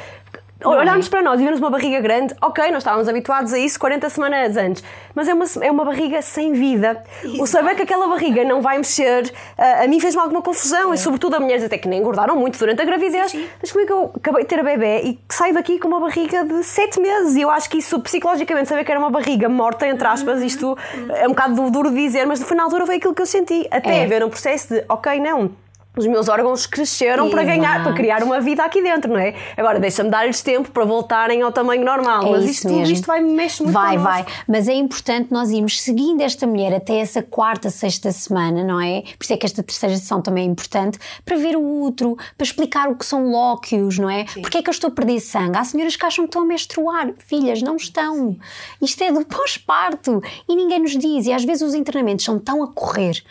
[SPEAKER 1] Olharmos para nós e vermos uma barriga grande, ok, nós estávamos habituados a isso 40 semanas antes, mas é uma, é uma barriga sem vida. Exato. O saber que aquela barriga não vai mexer, a, a mim fez-me alguma confusão, é. e sobretudo a mulheres até que nem engordaram muito durante a gravidez. Sim, sim. Mas como é que eu acabei de ter a bebê e saio daqui com uma barriga de 7 meses? E eu acho que isso, psicologicamente, saber que era uma barriga morta, entre aspas, uhum. isto uhum. é um bocado duro de dizer, mas no final altura foi aquilo que eu senti. Até é. ver um processo de, ok, não os meus órgãos cresceram Exato. para ganhar, para criar uma vida aqui dentro, não é? Agora deixa-me dar-lhes tempo para voltarem ao tamanho normal. É mas isto, mesmo. isto vai mexer muito
[SPEAKER 2] Vai, vai. Mas é importante nós irmos seguindo esta mulher até essa quarta, sexta semana, não é? Por isso é que esta terceira sessão também é importante para ver o útero, para explicar o que são lóquios, não é? Sim. Porque é que eu estou a perder sangue? Há senhoras que acham que estão a menstruar. Filhas, não estão. Isto é do pós-parto e ninguém nos diz. E às vezes os internamentos são tão a correr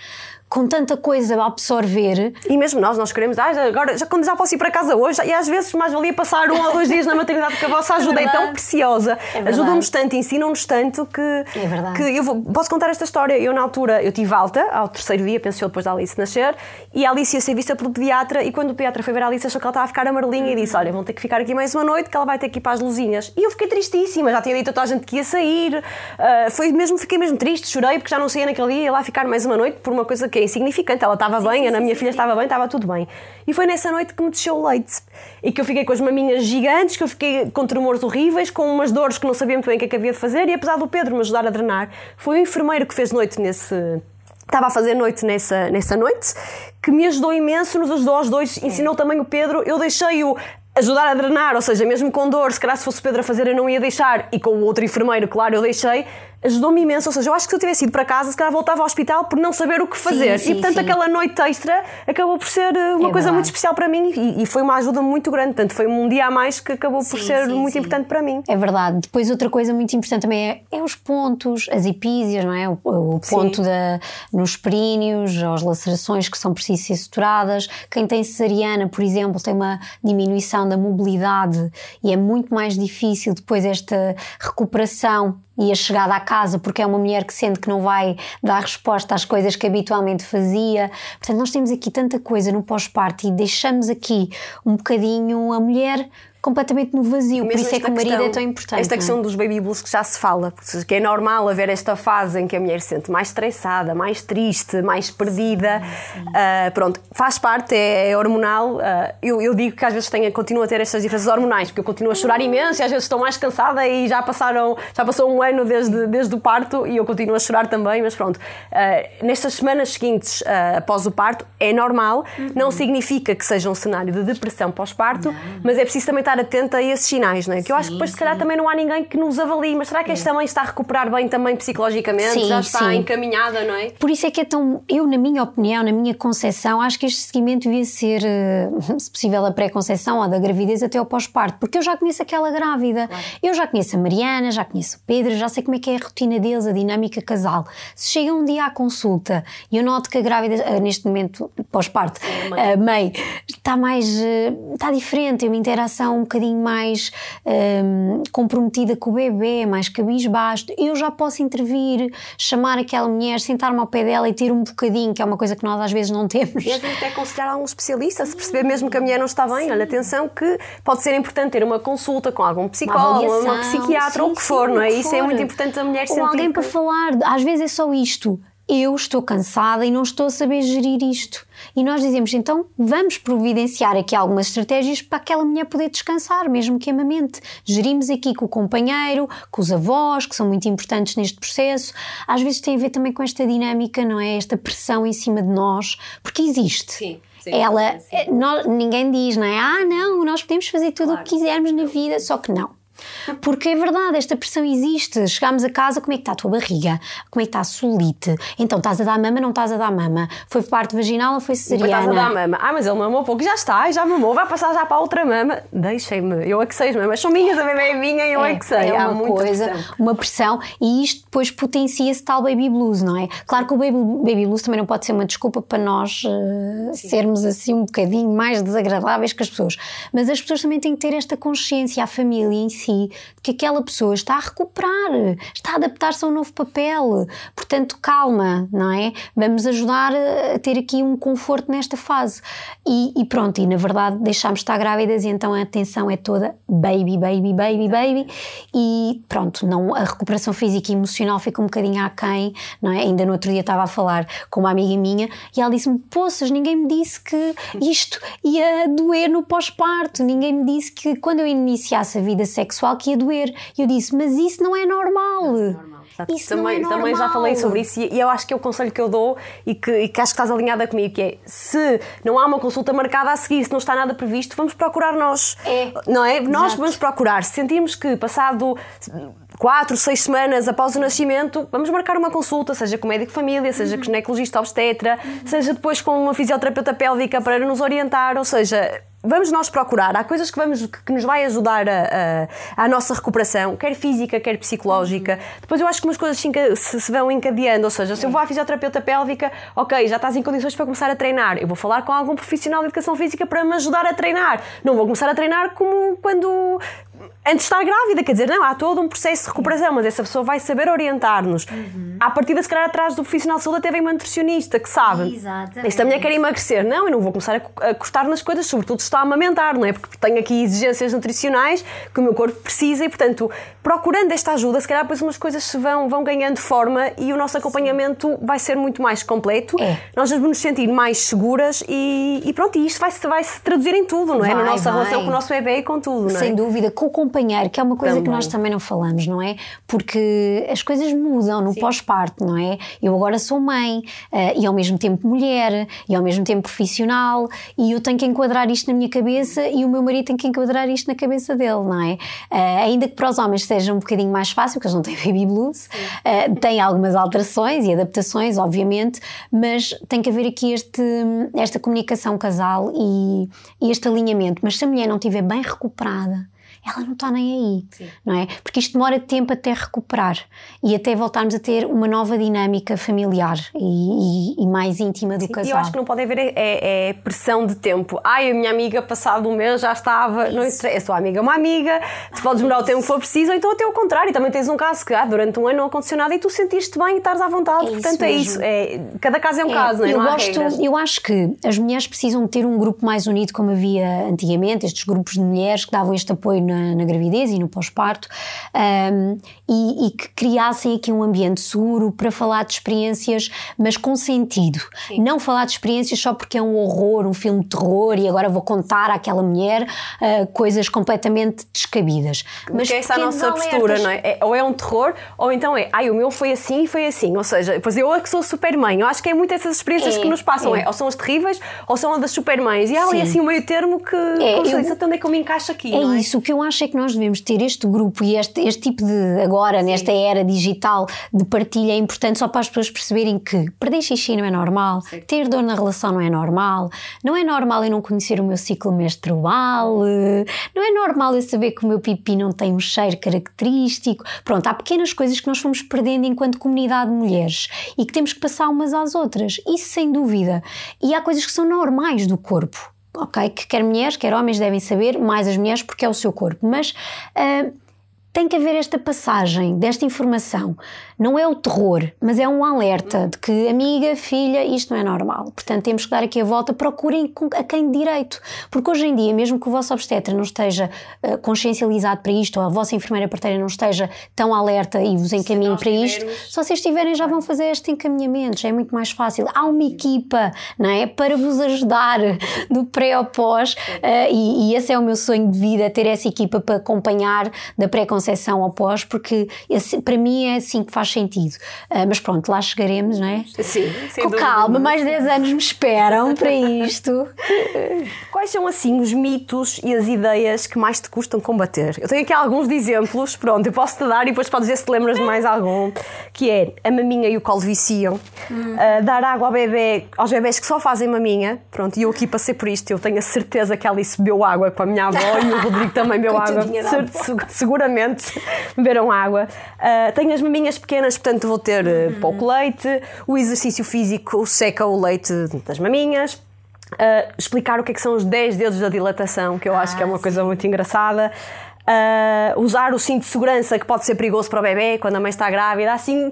[SPEAKER 2] com tanta coisa a absorver.
[SPEAKER 1] E mesmo nós, nós queremos, ah, agora já, quando já posso ir para casa hoje, e às vezes mais valia passar um ou dois dias na maternidade, porque a vossa ajuda é, é tão preciosa, é ajuda-nos tanto, ensinam-nos tanto que, é verdade. que eu vou, posso contar esta história. Eu, na altura, eu tive alta, ao terceiro dia, pensou depois da Alice nascer, e a Alice ia ser vista pelo pediatra, e quando o pediatra foi ver a Alice, achou que ela estava a ficar amarelinha e disse: Olha, vão ter que ficar aqui mais uma noite, que ela vai ter que ir para as luzinhas. E eu fiquei tristíssima, já tinha dito a toda a gente que ia sair, uh, foi mesmo, fiquei mesmo triste, chorei, porque já não saía naquele dia, ia lá ficar mais uma noite por uma coisa que é insignificante. Ela estava bem, sim, a minha sim, filha estava bem, estava tudo bem. E foi nessa noite que me desceu o leite e que eu fiquei com as maminhas gigantes, que eu fiquei com tremores horríveis, com umas dores que não sabia muito bem o que é que havia de fazer. E apesar do Pedro me ajudar a drenar, foi o enfermeiro que fez noite nesse estava a fazer noite nessa, nessa noite, que me ajudou imenso, nos ajudou aos dois, ensinou também o Pedro. Eu deixei-o ajudar a drenar, ou seja, mesmo com dor, se calhar se fosse o Pedro a fazer eu não ia deixar, e com o outro enfermeiro, claro, eu deixei, ajudou-me imenso. Ou seja, eu acho que se eu tivesse ido para casa, se calhar voltava ao hospital por não saber o que fazer. Sim, sim, e portanto, sim. aquela noite extra acabou por ser eh, uma é coisa verdade. muito especial para mim e, e, foi uma ajuda muito grande. Portanto, foi um dia a mais que acabou por ser muito importante para mim.
[SPEAKER 2] É verdade. Depois, outra coisa muito importante também é, é os pontos, as epísias, não é? O, o ponto da, nos períneos, as lacerações que são precisas ser suturadas. Quem tem cesariana, por exemplo, tem uma diminuição da mobilidade e é muito mais difícil depois esta recuperação e a chegada à casa, porque é uma mulher que sente que não vai dar resposta às coisas que habitualmente fazia. Portanto, nós temos aqui tanta coisa no pós-parto e deixamos aqui um bocadinho a mulher completamente no vazio, por isso é que o marido é tão importante.
[SPEAKER 1] Esta questão é? dos baby blues que já se fala, que é normal haver esta fase em que a mulher se sente mais estressada, mais triste, mais perdida. Sim, sim. Uh, pronto, faz parte, é, é hormonal. Uh, eu, eu, digo que às vezes tenho, continuo a ter estas diferenças hormonais, porque eu continuo a chorar imenso e às vezes estou mais cansada e já passaram, já passou um ano desde, desde o parto e eu continuo a chorar também, mas pronto. Uh, nestas semanas seguintes após o parto é normal, uhum. não significa que seja um cenário de depressão pós-parto, mas é preciso também estar atenta a esses sinais, não é? Que eu acho que depois, se calhar, também não há ninguém que nos avalie. Mas será que esta mãe está a recuperar bem também psicologicamente? Sim, Já está sim. encaminhada, não é?
[SPEAKER 2] Por isso é que é tão. Eu, na minha opinião, na minha concepção, acho que este seguimento devia ser, eh, se possível, a pré-conceição ou da gravidez até ao pós-parto. Porque eu já conheço aquela grávida. Claro. Eu já conheço a Mariana, já conheço o Pedro, já sei como é que é a rotina deles, a dinâmica casal. Se chega um dia à consulta e eu noto que a grávida, eh, neste momento, pós-parto, a mãe está mais. Eh, está diferente, tem uma interação um bocadinho mais um, comprometida com o bebê, mais cabisbaixo, eu já posso intervir, chamar aquela mulher, sentar-me ao pé dela e ter um bocadinho, que é uma coisa que nós às vezes não temos.
[SPEAKER 1] E às vezes até aconselhar a um especialista, se perceber mesmo que a mulher não está bem, sim. olha, atenção que pode ser importante ter uma consulta com algum psicólogo, uma, uma psiquiatra sim, ou o que for, sim, não é? Isso é muito importante a mulher
[SPEAKER 2] ou
[SPEAKER 1] sentir.
[SPEAKER 2] alguém que... para falar, às vezes é só isto eu estou cansada e não estou a saber gerir isto. E nós dizemos, então vamos providenciar aqui algumas estratégias para aquela mulher poder descansar, mesmo que amamente. Gerimos aqui com o companheiro, com os avós, que são muito importantes neste processo. Às vezes tem a ver também com esta dinâmica, não é? Esta pressão em cima de nós, porque existe. Sim. Sim, ela, sim. Eh, nós, ninguém diz, não é? Ah, não, nós podemos fazer tudo claro. o que quisermos na vida, só que não. Porque é verdade, esta pressão existe. Chegámos a casa, como é que está a tua barriga? Como é que está a solite? Então, estás a dar mama, não estás a dar mama? Foi parte vaginal ou foi cesariana?
[SPEAKER 1] Estás a dar mama. Ah, mas ele mamou pouco. Já está, já mamou, vai passar já para a outra mama. Deixem-me, eu é que sei, as mamas são minhas, a bebê é minha, eu é, é que sei.
[SPEAKER 2] É uma Há coisa, pressão. uma pressão e isto depois potencia-se tal baby blues, não é? Claro que o baby, baby blues também não pode ser uma desculpa para nós uh, sermos assim um bocadinho mais desagradáveis que as pessoas. Mas as pessoas também têm que ter esta consciência, a família em si si que aquela pessoa está a recuperar, está a adaptar-se a um novo papel. Portanto, calma, não é? Vamos ajudar a ter aqui um conforto nesta fase. E, e pronto, e na verdade deixámos de estar grávidas e então a atenção é toda baby, baby, baby, baby. E pronto, não, a recuperação física e emocional fica um bocadinho aquém, não é? Ainda no outro dia estava a falar com uma amiga minha e ela disse-me: Poças, ninguém me disse que isto ia doer no pós-parto, ninguém me disse que quando eu iniciasse a vida sexual sexual que ia doer. E eu disse, mas isso não é normal. Não, é normal. Isso
[SPEAKER 1] também,
[SPEAKER 2] é
[SPEAKER 1] também já falei sobre isso e, e, eu acho que é o conselho que eu dou e que, e que acho que estás alinhada comigo, que é se não há uma consulta marcada a seguir, se não está nada previsto, vamos procurar nós.
[SPEAKER 2] É.
[SPEAKER 1] Não é? Exato. Nós vamos procurar. Se sentimos que passado quatro, seis semanas após o nascimento, vamos marcar uma consulta, seja com médico de família, seja com ginecologista obstetra, seja depois com uma fisioterapeuta pélvica para nos orientar, ou seja, vamos nós procurar. Há coisas que, vamos, que nos vai ajudar a, a, nossa recuperação, quer física, quer psicológica. Uhum. Depois eu acho que umas coisas se, se, vão encadeando, ou seja, se eu vou à fisioterapeuta pélvica, ok, já estás em condições para começar a treinar. Eu vou falar com algum profissional de educação física para me ajudar a treinar. Não vou começar a treinar como quando antes de estar grávida, quer dizer, não, há todo um processo de recuperação, mas essa pessoa vai saber orientar-nos. Uhum. À partida, se calhar, atrás do profissional de saúde até vem uma nutricionista que sabe.
[SPEAKER 2] Exatamente.
[SPEAKER 1] Esta mulher quer emagrecer. Não, eu não vou começar a, cortar nas coisas, sobretudo se está a amamentar, não é? Porque tenho aqui exigências nutricionais que o meu corpo precisa e, portanto, procurando esta ajuda, se calhar depois umas coisas se vão, vão ganhando forma e o nosso acompanhamento Sim. vai ser muito mais completo.
[SPEAKER 2] É.
[SPEAKER 1] Nós vamos nos sentir mais seguras e, e pronto, e isto vai, vai se traduzir em tudo, não é? Vai, Na nossa vai. relação com o nosso bebê e com tudo, não é?
[SPEAKER 2] Sem dúvida, com o companheiro, que é uma coisa também. que nós também não falamos, não é? Porque as coisas mudam no pós-parto, não é? Eu agora sou mãe uh, e ao mesmo tempo mulher e ao mesmo tempo profissional e eu tenho que enquadrar isto na minha cabeça e o meu marido tem que enquadrar isto na cabeça dele, não é? Uh, ainda que para os homens seja um bocadinho mais fácil, porque eles não têm baby blues, uh, tem algumas alterações e adaptações, obviamente, mas tem que haver aqui este, esta comunicação casal e, e este alinhamento. Mas se a mulher não estiver bem recuperada, ela não está nem aí, Sim. não é? Porque isto demora tempo até recuperar e até voltarmos a ter uma nova dinâmica familiar e, e, e mais íntima do Sim, casal.
[SPEAKER 1] E eu acho que não pode haver é, é, pressão de tempo. Ai, a minha amiga passado um mês já estava, não é a sua amiga é uma amiga, tu podes demorar o tempo que for preciso, ou então até o contrário, também tens um caso que ah, durante um ano não aconteceu nada e tu sentiste bem e estás à vontade, é portanto é isso, é, cada caso é um é, caso, não é?
[SPEAKER 2] Eu,
[SPEAKER 1] não
[SPEAKER 2] gosto, eu acho que as mulheres precisam ter um grupo mais unido como havia antigamente, estes grupos de mulheres que davam este apoio na na, gravidez e no pós-parto um, e, e, que criassem aqui um ambiente seguro para falar de experiências, mas com sentido. Sim. Não falar de experiências só porque é um horror, um filme de terror e agora vou contar àquela mulher uh, coisas completamente descabidas.
[SPEAKER 1] Mas essa é a nossa postura, não é? é? Ou é um terror, ou então é, ai, o meu foi assim e foi assim. Ou seja, depois eu é que sou super mãe. Eu acho que é muito essas experiências é, que nos passam. É. é. ou são as terríveis, ou são as das super mães. E há ali assim um meio termo que, é, como eu, onde é que eu me encaixo aqui.
[SPEAKER 2] É, isso, o que eu acho é que nós devemos ter este grupo e este, este tipo de, agora, Sim. nesta era digital, de partilha é importante só para as pessoas perceberem que perder xixi não é normal, Sim. ter dor na relação não é normal, não é normal eu não conhecer o meu ciclo menstrual, não é normal eu saber que o meu pipi não tem um cheiro característico. Pronto, há pequenas coisas que nós fomos perdendo enquanto comunidade de mulheres e que temos que passar umas às outras, isso sem dúvida. E há coisas que são normais do corpo ok, que quer mulheres, quer homens devem saber, mais as mulheres porque é o seu corpo, mas uh, tem que haver esta passagem desta informação. Não é o terror, mas é um alerta de que, amiga, filha, isto não é normal. Portanto, temos que dar aqui a volta, procurem a quem de direito. Porque hoje em dia, mesmo que o vosso obstetra não esteja uh, consciencializado para isto, ou a vossa enfermeira parteira não esteja tão alerta e vos encaminhe para isto, se vocês tiverem já vão fazer este encaminhamento, já é muito mais fácil. Há uma equipa, não é? Para vos ajudar do pré ao pós, uh, e, e esse é o meu sonho de vida, ter essa equipa para acompanhar da pré-conceição ao pós, porque esse, para mim é assim que faz sentido. Uh, mas pronto, lá chegaremos, não é?
[SPEAKER 1] Sim,
[SPEAKER 2] Com calma, mais 10 anos me esperam para isto.
[SPEAKER 1] Quais são assim os mitos e as ideias que mais te custam combater? Eu tenho aqui alguns de exemplos, pronto, eu posso te dar e depois podes ver se te lembras de mais algum, que é a maminha e o colo viciam, hum. uh, dar água ao bebê, aos bebés que só fazem maminha, pronto, e eu aqui passei por isto, eu tenho a certeza que a Alice bebeu água com a minha avó e o Rodrigo também bebeu água, seguramente beberam água. Uh, tenho as maminhas pequenas portanto vou ter uhum. pouco leite. O exercício físico seca o leite das maminhas. Uh, explicar o que, é que são os 10 dedos da dilatação, que eu ah, acho que é uma sim. coisa muito engraçada. Uh, usar o cinto de segurança que pode ser perigoso para o bebê quando a mãe está grávida, assim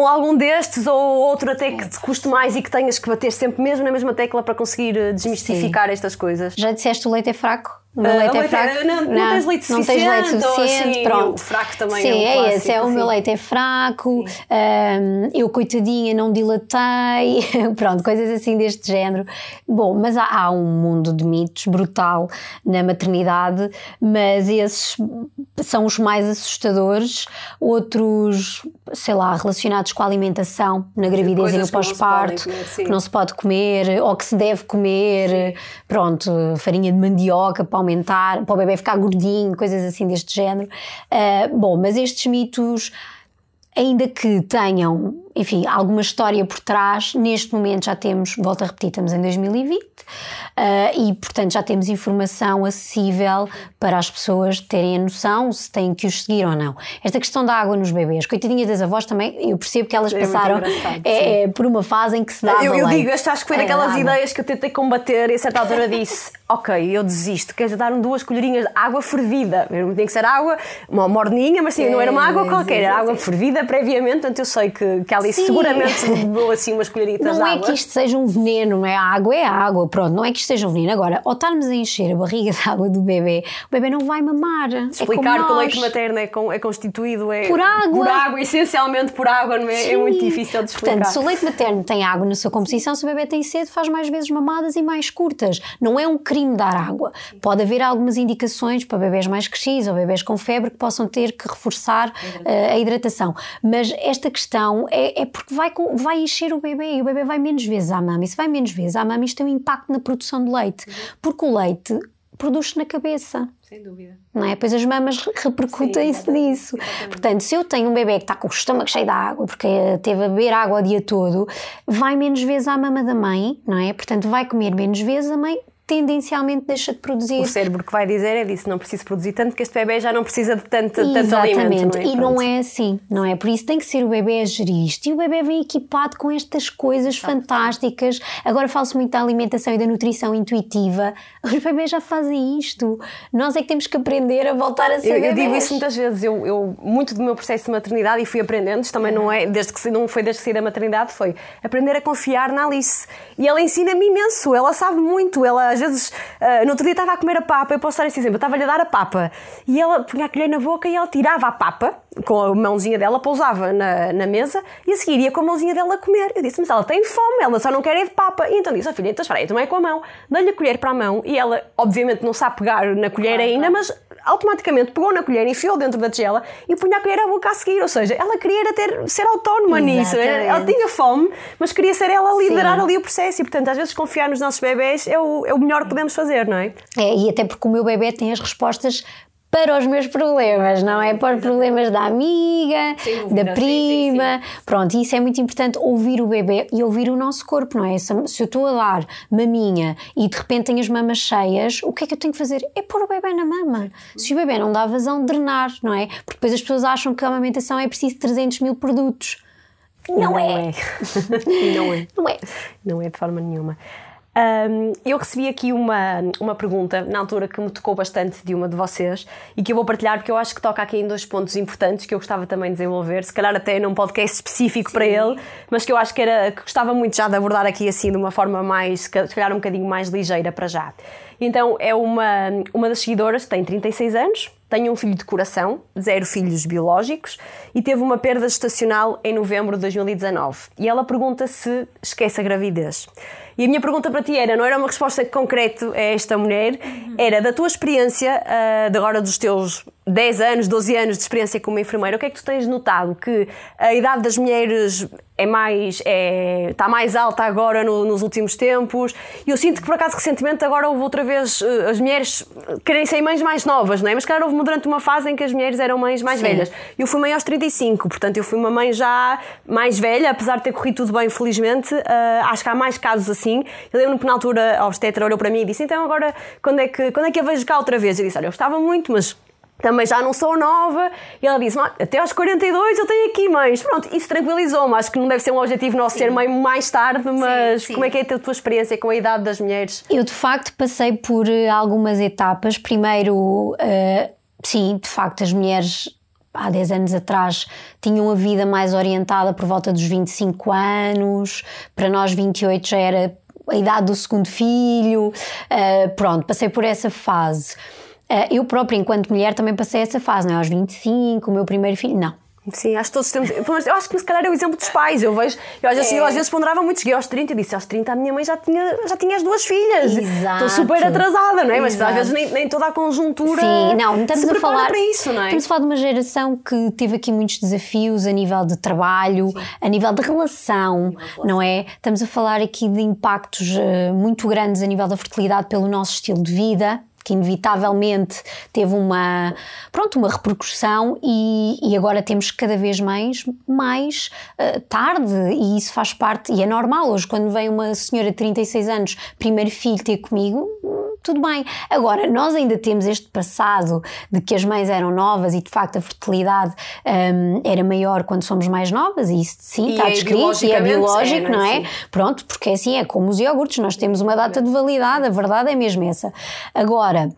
[SPEAKER 1] ou algum destes, ou outro até que te custe mais e que tenhas que bater sempre mesmo na mesma tecla para conseguir eh, desmistificar Sim. estas coisas.
[SPEAKER 2] Já disseste o leite é fraco? O meu leite uh, é fraco.
[SPEAKER 1] É, não, não, não, tens leite suficiente. Não tens leite suficiente, assim,
[SPEAKER 2] pronto.
[SPEAKER 1] Fraco também
[SPEAKER 2] Sim,
[SPEAKER 1] é um
[SPEAKER 2] é
[SPEAKER 1] clássico,
[SPEAKER 2] esse, é o meu leite é fraco, um, eu coitadinha não dilatei, pronto, coisas assim deste género. Bom, mas há, há, um mundo de mitos brutal na maternidade, mas esses são os mais assustadores, outros, sei lá, relacionados com a alimentação na gravidez e no pós-parto, que não se pode comer, ou que se deve comer, sim. pronto, farinha de mandioca, pão aumentar, para o bebê ficar gordinho, coisas assim deste género. Uh, bom, mas estes mitos, ainda que tenham enfim, alguma história por trás. Neste momento já temos, volto a repetir, estamos em 2020 uh, eh, e, portanto, já temos informação acessível para as pessoas terem a noção se têm que os seguir ou não. Esta questão da água nos bebês, coitadinhas das avós também, eu percebo que elas é passaram é, é, por uma fase em que se dava
[SPEAKER 1] Eu, eu
[SPEAKER 2] digo,
[SPEAKER 1] esta acho que foi é daquelas ideias que eu tentei combater e a certa altura disse: Ok, eu desisto, queres dar duas colherinhas de água fervida? Tem que ser água, uma morninha, mas sim, não era uma água qualquer, era água fervida previamente, portanto eu sei que, que ali Sim. seguramente bebeu assim umas colheritas
[SPEAKER 2] Não
[SPEAKER 1] é
[SPEAKER 2] que isto seja um veneno, não é? A água é água, pronto, não é que isto seja um veneno. Agora, ao estarmos a encher a barriga de água do bebê, o bebê não vai mamar. É
[SPEAKER 1] Explicar
[SPEAKER 2] é
[SPEAKER 1] que o leite materno é, com, é constituído é
[SPEAKER 2] por água.
[SPEAKER 1] Por água, essencialmente por água, não é? É muito difícil de explicar.
[SPEAKER 2] Portanto, se o leite materno tem água na sua composição, se o bebê tem sede, faz mais vezes mamadas e mais curtas. Não é um crime dar água. Pode haver algumas indicações para bebés mais crescidos ou bebés com febre que possam ter que reforçar uh, a hidratação. Mas esta questão é, é porque vai, vai encher o bebê e o bebê vai menos vezes à mama. E se vai menos vezes à mama, isto tem um impacto na produção de leite. Uhum. Porque o leite produz-se na cabeça.
[SPEAKER 1] Sem dúvida.
[SPEAKER 2] Não é? Pois as mamas repercutem-se nisso. Exatamente. Portanto, se eu tenho um bebê que está com o estômago cheio de água, porque teve a beber água o dia todo, vai menos vezes à mama da mãe, não é? Portanto, vai comer menos vezes, a mãe tendencialmente deixa de produzir.
[SPEAKER 1] O cérebro que vai dizer é disso, não preciso produzir tanto, que este bebê já não precisa de tanto, tanto alimento.
[SPEAKER 2] Não é? E não é assim, não é? Por isso tem que ser o bebê a gerir isto. E o bebê vem equipado com estas coisas fantásticas. Agora fala-se muito da alimentação e da nutrição intuitiva. Os bebês já fazem isto. Nós é que temos que aprender a voltar a ser
[SPEAKER 1] eu,
[SPEAKER 2] bebês.
[SPEAKER 1] Eu digo isso muitas vezes. Eu, eu, muito do meu processo de maternidade, e fui aprendendo, isto também não é, desde que não foi desde que saí da maternidade, foi aprender a confiar na Alice. E ela ensina-me imenso, ela sabe muito, ela às vezes uh, no outro dia estava a comer a papa, eu posso dar esse exemplo, estava-lhe a dar a papa e ela punha a colher na boca e ela tirava a papa com a mãozinha dela, pousava na, na mesa e a seguir ia com a mãozinha dela a comer. Eu disse, mas ela tem fome, ela só não quer é de papa. E então disse, oh, filha, então espera aí, também é com a mão. Dá-lhe a colher para a mão e ela, obviamente, não sabe pegar na colher ainda, mas automaticamente pegou na colher, enfiou dentro da tigela e punha a colher à boca a seguir. Ou seja, ela queria ter, ser autónoma nisso. Ela tinha fome, mas queria ser ela a liderar Sim. ali o processo. E, portanto, às vezes confiar nos nossos bebés é o, é o melhor que podemos fazer, não é?
[SPEAKER 2] É, e até porque o meu bebê tem as respostas para os meus problemas, não é? Para os problemas da amiga, da prima. Sim, sim. Pronto, isso é muito importante ouvir o bebê e ouvir o nosso corpo, não é? Se, se eu estou a dar maminha e de repente tenho as mamas cheias, o que é que eu tenho que fazer? É pôr o bebê na mama. Se o bebê não dá vazão, drenar, não é? Porque depois as pessoas acham que a amamentação é preciso 300 mil produtos.
[SPEAKER 1] Não, não é. é.
[SPEAKER 2] não é. Não é.
[SPEAKER 1] Não é de forma nenhuma. Um, eu recebi aqui uma, uma pergunta na altura que me tocou bastante de uma de vocês e que eu vou partilhar porque eu acho que toca aqui em dois pontos importantes que eu gostava também de desenvolver, se calhar até num podcast específico Sim. para ele, mas que eu acho que, era, que gostava muito já de abordar aqui assim de uma forma mais, se calhar um bocadinho mais ligeira para já. Então é uma, uma das seguidoras, tem 36 anos, tem um filho de coração, zero filhos biológicos e teve uma perda gestacional em novembro de 2019. E ela pergunta se esquece a gravidez. E a minha pergunta para ti era, não era uma resposta concreta a esta mulher, era da tua experiência, uh, de agora dos teus 10 anos, 12 anos de experiência como enfermeira, o que é que tu tens notado? Que a idade das mulheres é mais, é, está mais alta agora no, nos últimos tempos. E eu sinto que, por acaso, recentemente, agora houve outra vez uh, as mulheres querem ser mães mais novas, não é? Mas, claro, houve durante uma fase em que as mulheres eram mães mais Sim. velhas. Eu fui mãe aos 35, portanto, eu fui uma mãe já mais velha, apesar de ter corrido tudo bem, felizmente. Uh, acho que há mais casos assim. Eu lembro-me que, na altura, a obstetra olhou para mim e disse: Então, agora, quando é que, quando é que eu vejo cá outra vez? Eu disse: Olha, eu gostava muito, mas também já não sou nova. E ela disse: até aos 42 eu tenho aqui mães. Pronto, isso tranquilizou-me. Acho que não deve ser um objetivo nosso sim. ser mãe mais tarde, mas sim, sim. como é que é a tua experiência com a idade das mulheres?
[SPEAKER 2] Eu, de facto, passei por eh, algumas etapas. Primeiro, uh, sim, de facto, as mulheres há 10 anos atrás tinham a vida mais orientada por volta dos 25 anos, para nós 28 já era a idade do segundo filho, uh, pronto, passei por essa fase. Uh, eu própria, enquanto mulher, também passei essa fase, não é? Aos 25, o meu primeiro filho, não
[SPEAKER 1] Sim, acho que todos temos. Eu acho que se calhar é o exemplo dos pais. Eu vejo, eu às vezes, é. eu, às vezes ponderava muito, cheguei aos 30 e disse aos 30 a minha mãe já tinha, já tinha as duas filhas. Exato. Estou super atrasada, não é? Mas às vezes nem, nem, toda a conjuntura.
[SPEAKER 2] Sim, não, estamos a falar para isso, não é? Estamos a falar de uma geração que teve aqui muitos desafios a nível de trabalho, Sim. a nível de relação, não é? Estamos a falar aqui de impactos uh, muito grandes a nível da fertilidade pelo nosso estilo de vida que inevitavelmente teve uma, pronto, uma repercussão e, e agora temos cada vez mais, mais uh, tarde e isso faz parte, e é normal. Hoje quando vem uma senhora de 36 anos, primeiro filho ter comigo, tudo bem. Agora, nós ainda temos este passado de que as mães eram novas e de facto a fertilidade um, era maior quando somos mais novas, e isso sim e está é descrito e é biológico, é, não é? Não é? Pronto, porque é assim, é como os iogurtes, nós temos uma data de validade, a verdade é mesmo essa. Agora,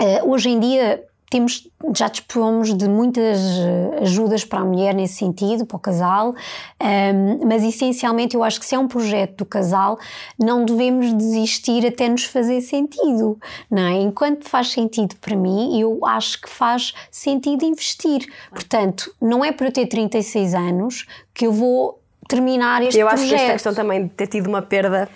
[SPEAKER 2] uh, hoje em dia temos, já dispomos de muitas eh, ajudas para a mulher nesse sentido, para o casal, um, mas essencialmente eu acho que se é um projeto do casal, não devemos desistir até nos fazer sentido, não é? Enquanto faz sentido para mim, eu acho que faz sentido investir. Portanto, não é para eu ter 36 anos que eu vou terminar este
[SPEAKER 1] eu
[SPEAKER 2] projeto. Eu
[SPEAKER 1] acho que esta questão também de ter tido uma perda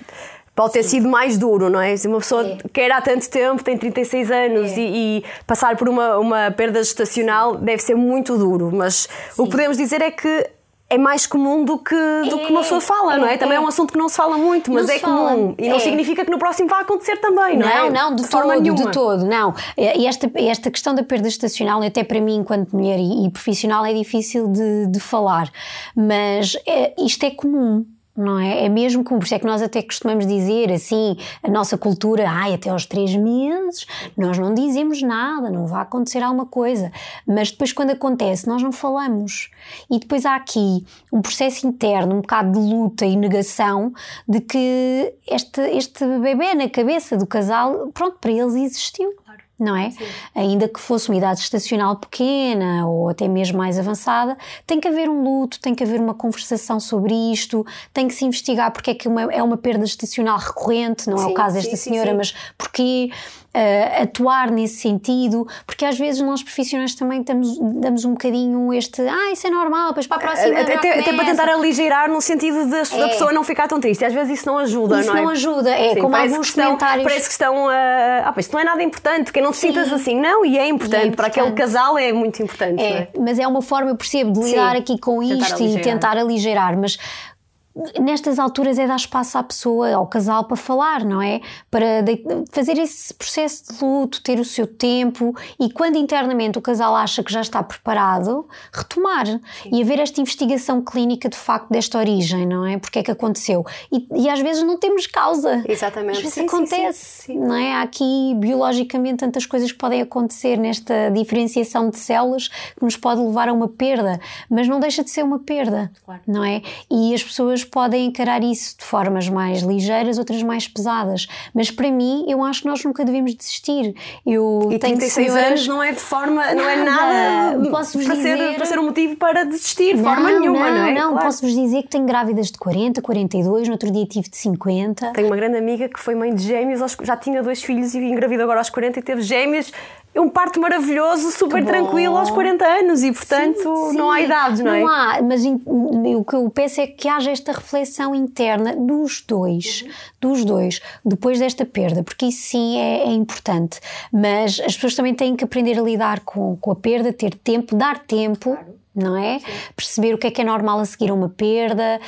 [SPEAKER 1] pode ter Sim. sido mais duro, não é? Se uma pessoa é. quer há tanto tempo, tem 36 anos é. e, e, passar por uma, uma perda gestacional deve ser muito duro, mas Sim. o que podemos dizer é que é mais comum do que, do é, que uma pessoa fala, é, não é? Também é. um assunto que não se fala muito, mas não é comum. E não é. significa que no próximo vai acontecer também, não, não é?
[SPEAKER 2] Não, não, de, de forma todo, nenhuma. de todo, não. E esta, esta questão da perda estacional, até para mim, enquanto mulher e, e profissional, é difícil de, de falar. Mas é, isto é comum não é? É mesmo como, por isso é que nós até costumamos dizer assim, a nossa cultura, ai, até aos três meses, nós não dizemos nada, não vai acontecer alguma coisa. Mas depois, quando acontece, nós não falamos. E depois há aqui um processo interno, um bocado de luta e negação de que este, este bebê na cabeça do casal, pronto, para eles existiu não é? Sim. Ainda que fosse uma idade estacional pequena ou até mesmo mais avançada, tem que haver um luto, tem que haver uma conversação sobre isto, tem que se investigar porque é que uma, é uma perda estacional recorrente, não sim, é o caso desta sim, senhora, mas porquê uh, atuar nesse sentido, porque às vezes nós profissionais também estamos, damos um bocadinho este, ah, isso é normal, depois para a próxima.
[SPEAKER 1] Até, até, até para tentar aligeirar no sentido de, é. da pessoa não ficar tão triste. Às vezes isso não ajuda,
[SPEAKER 2] isso
[SPEAKER 1] não é?
[SPEAKER 2] Isso não ajuda, é Sim, como alguns
[SPEAKER 1] estão,
[SPEAKER 2] comentários.
[SPEAKER 1] Parece que estão, uh, ah, isto não é nada importante, que não te Sim. sintas assim. Não, e é importante, e é importante. para aquele casal é muito importante. É,
[SPEAKER 2] é? Mas é uma forma, eu percebo, de lidar Sim. aqui com tentar isto aligeirar. e tentar aligeirar, mas nestas alturas é dar espaço à pessoa, ao casal para falar, não é? Para fazer esse processo de luto, ter o seu tempo e quando internamente o casal acha que já está preparado, retomar Sim. e haver esta investigação clínica de facto desta origem, não é? Porque é que aconteceu? E, e às vezes não temos causa.
[SPEAKER 1] Exatamente.
[SPEAKER 2] Às vezes sim, acontece, sim, sim, não é? Há aqui biologicamente tantas coisas que podem acontecer nesta diferenciação de células que nos pode levar a uma perda, mas não deixa de ser uma perda, claro. não é? E as pessoas podem encarar isso de formas mais ligeiras, outras mais pesadas. Mas para mim, eu acho que nós nunca devemos desistir. Eu
[SPEAKER 1] e tenho 36 senhoras... anos não é de forma, nada. não é nada posso para, dizer... ser, para ser um motivo para desistir, de forma nenhuma, não,
[SPEAKER 2] não
[SPEAKER 1] é?
[SPEAKER 2] Não, claro. posso-vos dizer que tenho grávidas de 40, 42, no outro dia tive de 50.
[SPEAKER 1] Tenho uma grande amiga que foi mãe de gêmeos, já tinha dois filhos e engravidou agora aos 40 e teve gêmeos um parto maravilhoso, super tranquilo aos 40 anos e, portanto, sim, sim. não há idades, não,
[SPEAKER 2] não é? Não há, mas o que eu penso é que haja esta reflexão interna dos dois, uhum. dos dois, depois desta perda, porque isso sim é, é, importante. Mas as pessoas também têm que aprender a lidar com, com a perda, ter tempo, dar tempo. Claro não é? Sim. Perceber o que é que é normal a seguir a uma perda.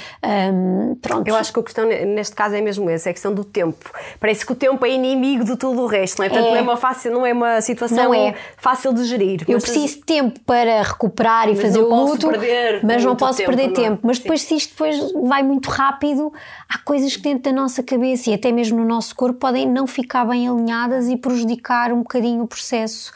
[SPEAKER 2] Um, pronto.
[SPEAKER 1] Eu acho que a questão neste caso é mesmo essa, é a questão do tempo. Parece que o tempo é inimigo de tudo o resto, não é? Portanto, é. não é uma, fácil, não é uma situação é. fácil de gerir.
[SPEAKER 2] Eu preciso de tempo para recuperar e fazer o luto, mas não posso tempo, perder não. tempo. Mas depois, Sim. se isto depois vai muito rápido, há coisas que dentro da nossa cabeça e até mesmo no nosso corpo podem não ficar bem alinhadas e prejudicar um bocadinho o processo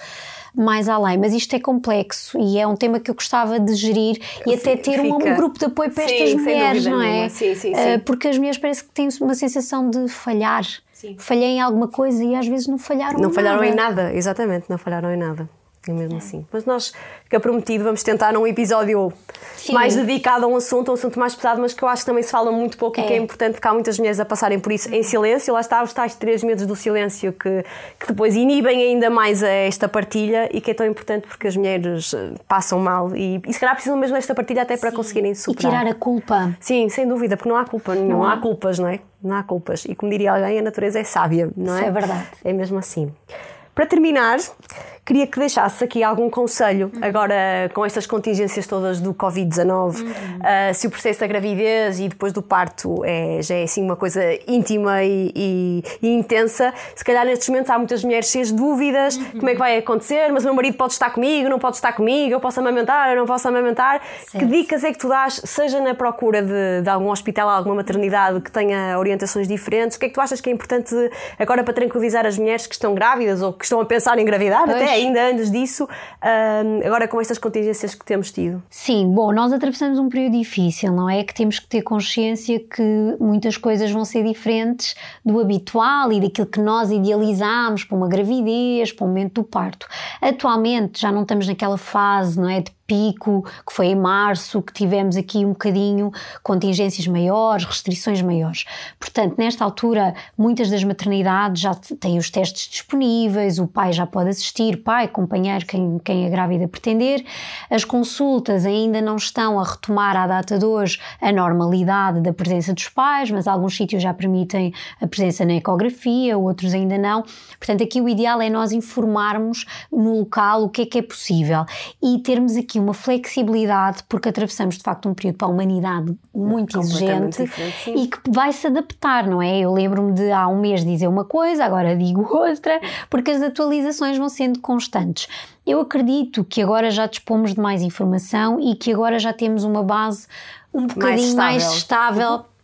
[SPEAKER 2] mais além. Mas isto é complexo e é um tema que eu gostava de gerir e até ter um, um, grupo de apoio para sim, estas mulheres, não é?
[SPEAKER 1] Sim, sim, sim.
[SPEAKER 2] Uh, porque as mulheres parece que têm uma sensação de falhar. Sim. Falhei em alguma coisa e às vezes não falharam
[SPEAKER 1] Não falharam
[SPEAKER 2] nada.
[SPEAKER 1] em nada, exatamente, não falharam em nada. É mesmo assim. Mas nós, fica prometido, vamos tentar num episódio Sim. mais dedicado a um assunto, um assunto mais pesado, mas que eu acho que também se fala muito pouco é. e que é importante porque há muitas mulheres a passarem por isso em silêncio. Lá está os tais três medos do silêncio que, que depois inibem ainda mais esta partilha e que é tão importante porque as mulheres eh, passam mal e, e se calhar precisam mesmo desta partilha até para Sim. conseguirem superar.
[SPEAKER 2] E tirar a culpa.
[SPEAKER 1] Sim, sem dúvida, porque não há culpa nenhuma, não há. há culpas, não é? Não há culpas. E como diria alguém, a natureza é sábia, não é?
[SPEAKER 2] Isso é verdade.
[SPEAKER 1] É mesmo assim. Para terminar, queria que deixasse aqui algum conselho, uhum. agora com estas contingências todas do Covid-19, uhum. uh, se o processo da gravidez e depois do parto é, já é assim uma coisa íntima e, e, e intensa, se calhar nestes momentos há muitas mulheres cheias de dúvidas, uhum. como é que vai acontecer, mas o meu marido pode estar comigo, não pode estar comigo, eu posso amamentar, eu não posso amamentar. Certo. Que dicas é que tu dás, seja na procura de, de algum hospital, alguma maternidade que tenha orientações diferentes, o que é que tu achas que é importante agora para tranquilizar as mulheres que estão grávidas ou que estão a pensar em engravidar, pois. até ainda antes disso, agora com estas contingências que temos tido?
[SPEAKER 2] Sim, bom, nós atravessamos um período difícil, não é? Que temos que ter consciência que muitas coisas vão ser diferentes do habitual e daquilo que nós idealizamos para uma gravidez, para o momento do parto. Atualmente já não estamos naquela fase, não é? De pico, que foi em março, que tivemos aqui um bocadinho contingências maiores, restrições maiores. Portanto, nesta altura, muitas das maternidades já têm os testes disponíveis, o pai já pode assistir, pai, companheiro, quem, quem a grávida pretender. As consultas ainda não estão a retomar à data de hoje a normalidade da presença dos pais, mas alguns sítios já permitem a presença na ecografia, outros ainda não. Portanto, aqui o ideal é nós informarmos no local o que é que é possível e termos aqui aqui uma flexibilidade, porque atravessamos de facto um período para a humanidade muito exigente e que vai se adaptar, não é? Eu lembro-me de há um mês dizer uma coisa, agora digo outra, porque as atualizações vão sendo constantes. Eu acredito que agora já dispomos de mais informação e que agora já temos uma base um bocadinho mais estável, mais estável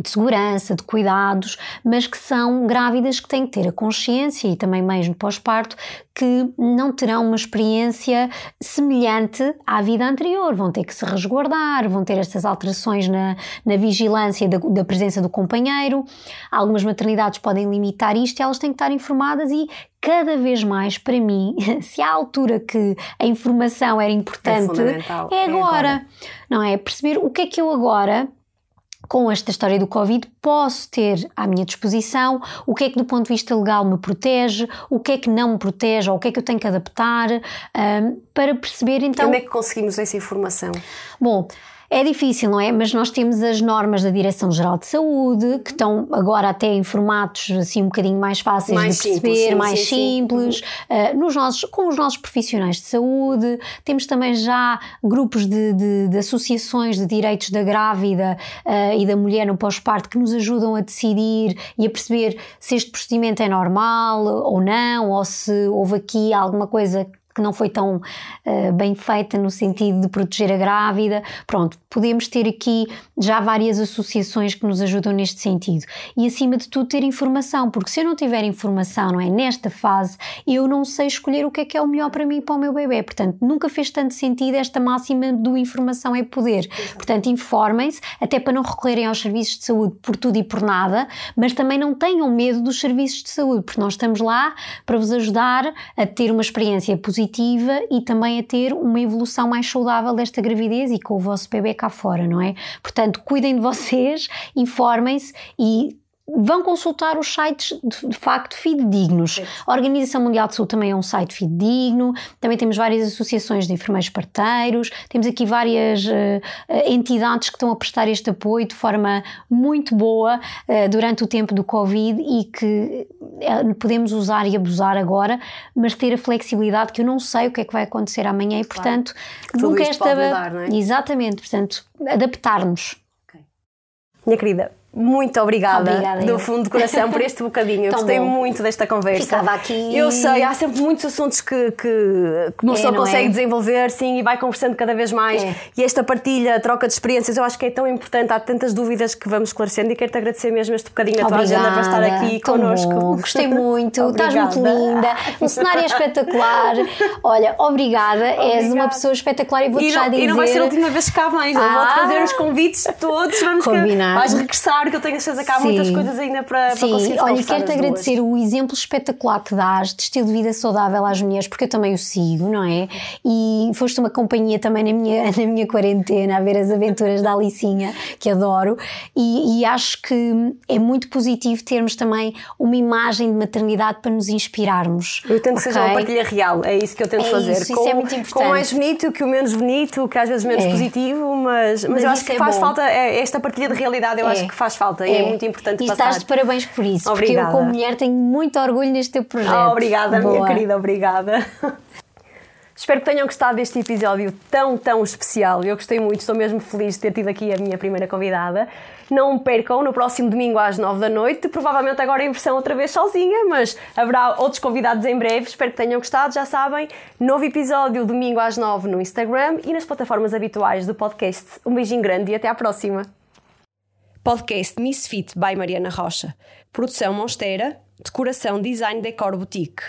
[SPEAKER 2] de segurança, de cuidados, mas que são grávidas que têm que ter a consciência e também meios no pós-parto que não terão uma experiência semelhante à vida anterior, vão ter que se resguardar, vão ter estas alterações na, na vigilância da, da presença do companheiro. Algumas maternidades podem limitar isto e elas têm que estar informadas e cada vez mais, para mim, se há altura que a informação era importante, é, é, agora, é agora, não é? Perceber o que é que eu agora com esta história do Covid, posso ter à minha disposição o que é que, do ponto de vista legal, me protege, o que é que não me protege, ou o que é que eu tenho que adaptar, um, para perceber então.
[SPEAKER 1] Como é que conseguimos essa informação?
[SPEAKER 2] Bom. É difícil, não é? Mas nós temos as normas da Direção-Geral de Saúde, que estão agora até em formatos assim um bocadinho mais fáceis mais de perceber, simples, sim, mais sim, simples, sim. Uh, nos nossos, com os nossos profissionais de saúde. Temos também já grupos de, de, de associações de direitos da grávida uh, e da mulher no pós-parto que nos ajudam a decidir e a perceber se este procedimento é normal ou não, ou se houve aqui alguma coisa que não foi tão uh, bem feita no sentido de proteger a grávida. Pronto, podemos ter aqui já várias associações que nos ajudam neste sentido. E acima de tudo ter informação, porque se eu não tiver informação, não é, nesta fase, eu não sei escolher o que é que é o melhor para mim e para o meu bebê. Portanto, nunca fez tanto sentido esta máxima do informação é poder. Portanto, informem-se, até para não recorrerem aos serviços de saúde por tudo e por nada, mas também não tenham medo dos serviços de saúde, porque nós estamos lá para vos ajudar a ter uma experiência positiva positiva e também a ter uma evolução mais saudável desta gravidez e com o vosso bebê cá fora, não é? Portanto, cuidem de vocês, informem-se e vão consultar os sites de, de facto fidedignos. A Organização Mundial de Saúde também é um site fidedigno, também temos várias associações de enfermeiros parteiros, temos aqui várias uh, entidades que estão a prestar este apoio de forma muito boa uh, durante o tempo do Covid e que uh, podemos usar e abusar agora, mas ter a flexibilidade que eu não sei o que é que vai acontecer amanhã e, portanto,
[SPEAKER 1] claro. nunca esta. Mudar, é?
[SPEAKER 2] Exatamente, portanto, adaptar-nos.
[SPEAKER 1] Okay. Minha querida, muito obrigada, obrigada do fundo do coração por este bocadinho. Eu gostei bom. muito desta conversa.
[SPEAKER 2] Ficava aqui.
[SPEAKER 1] Eu sei, há sempre muitos assuntos que, que, que uma pessoa é, consegue é? desenvolver, sim, e vai conversando cada vez mais. É. E esta partilha, troca de experiências, eu acho que é tão importante. Há tantas dúvidas que vamos esclarecendo e quero-te agradecer mesmo este bocadinho a tua agenda para estar aqui Tão connosco.
[SPEAKER 2] Bom. Gostei muito, estás muito linda, o cenário é espetacular. Olha, obrigada, obrigada. és uma pessoa espetacular e vou-te já dizer.
[SPEAKER 1] E não vai ser a última vez que cá vens, ah. vou-te fazer os convites todos, vamos
[SPEAKER 2] Combinar.
[SPEAKER 1] Vais regressar claro que eu tenho certeza que há Sim. muitas coisas ainda para, Sim. para conseguir
[SPEAKER 2] Olha, quero-te agradecer o exemplo espetacular que dás de estilo de vida saudável às mulheres, porque eu também o sigo, não é? E foste uma companhia também na minha, na minha quarentena a ver as aventuras da Alicinha, que adoro, e, e acho que é muito positivo termos também uma imagem de maternidade para nos inspirarmos.
[SPEAKER 1] Eu tento okay? que seja uma partilha real, é isso que eu tento
[SPEAKER 2] é
[SPEAKER 1] fazer.
[SPEAKER 2] Isso, com, isso é muito importante.
[SPEAKER 1] Com o mais bonito que o menos bonito, que às vezes menos é. positivo, mas, mas, mas eu acho que é faz bom. falta é, esta partilha de realidade, eu é. acho que faz falta e é, é muito importante
[SPEAKER 2] e
[SPEAKER 1] passar.
[SPEAKER 2] E estás de parabéns por isso, obrigada. porque eu como mulher tenho muito orgulho neste teu projeto.
[SPEAKER 1] Oh, obrigada, Boa. minha querida, obrigada. Espero que tenham gostado deste episódio tão, tão especial. Eu gostei muito, estou mesmo feliz de ter tido aqui a minha primeira convidada. Não percam no próximo domingo às 9 da noite, provavelmente agora em versão outra vez sozinha, mas haverá outros convidados em breve. Espero que tenham gostado. Já sabem, novo episódio domingo às 9 no Instagram e nas plataformas habituais do podcast. Um beijinho grande e até à próxima. Podcast Misfit by Mariana Rocha. Produção Monsteira. Decoração Design Decor Boutique.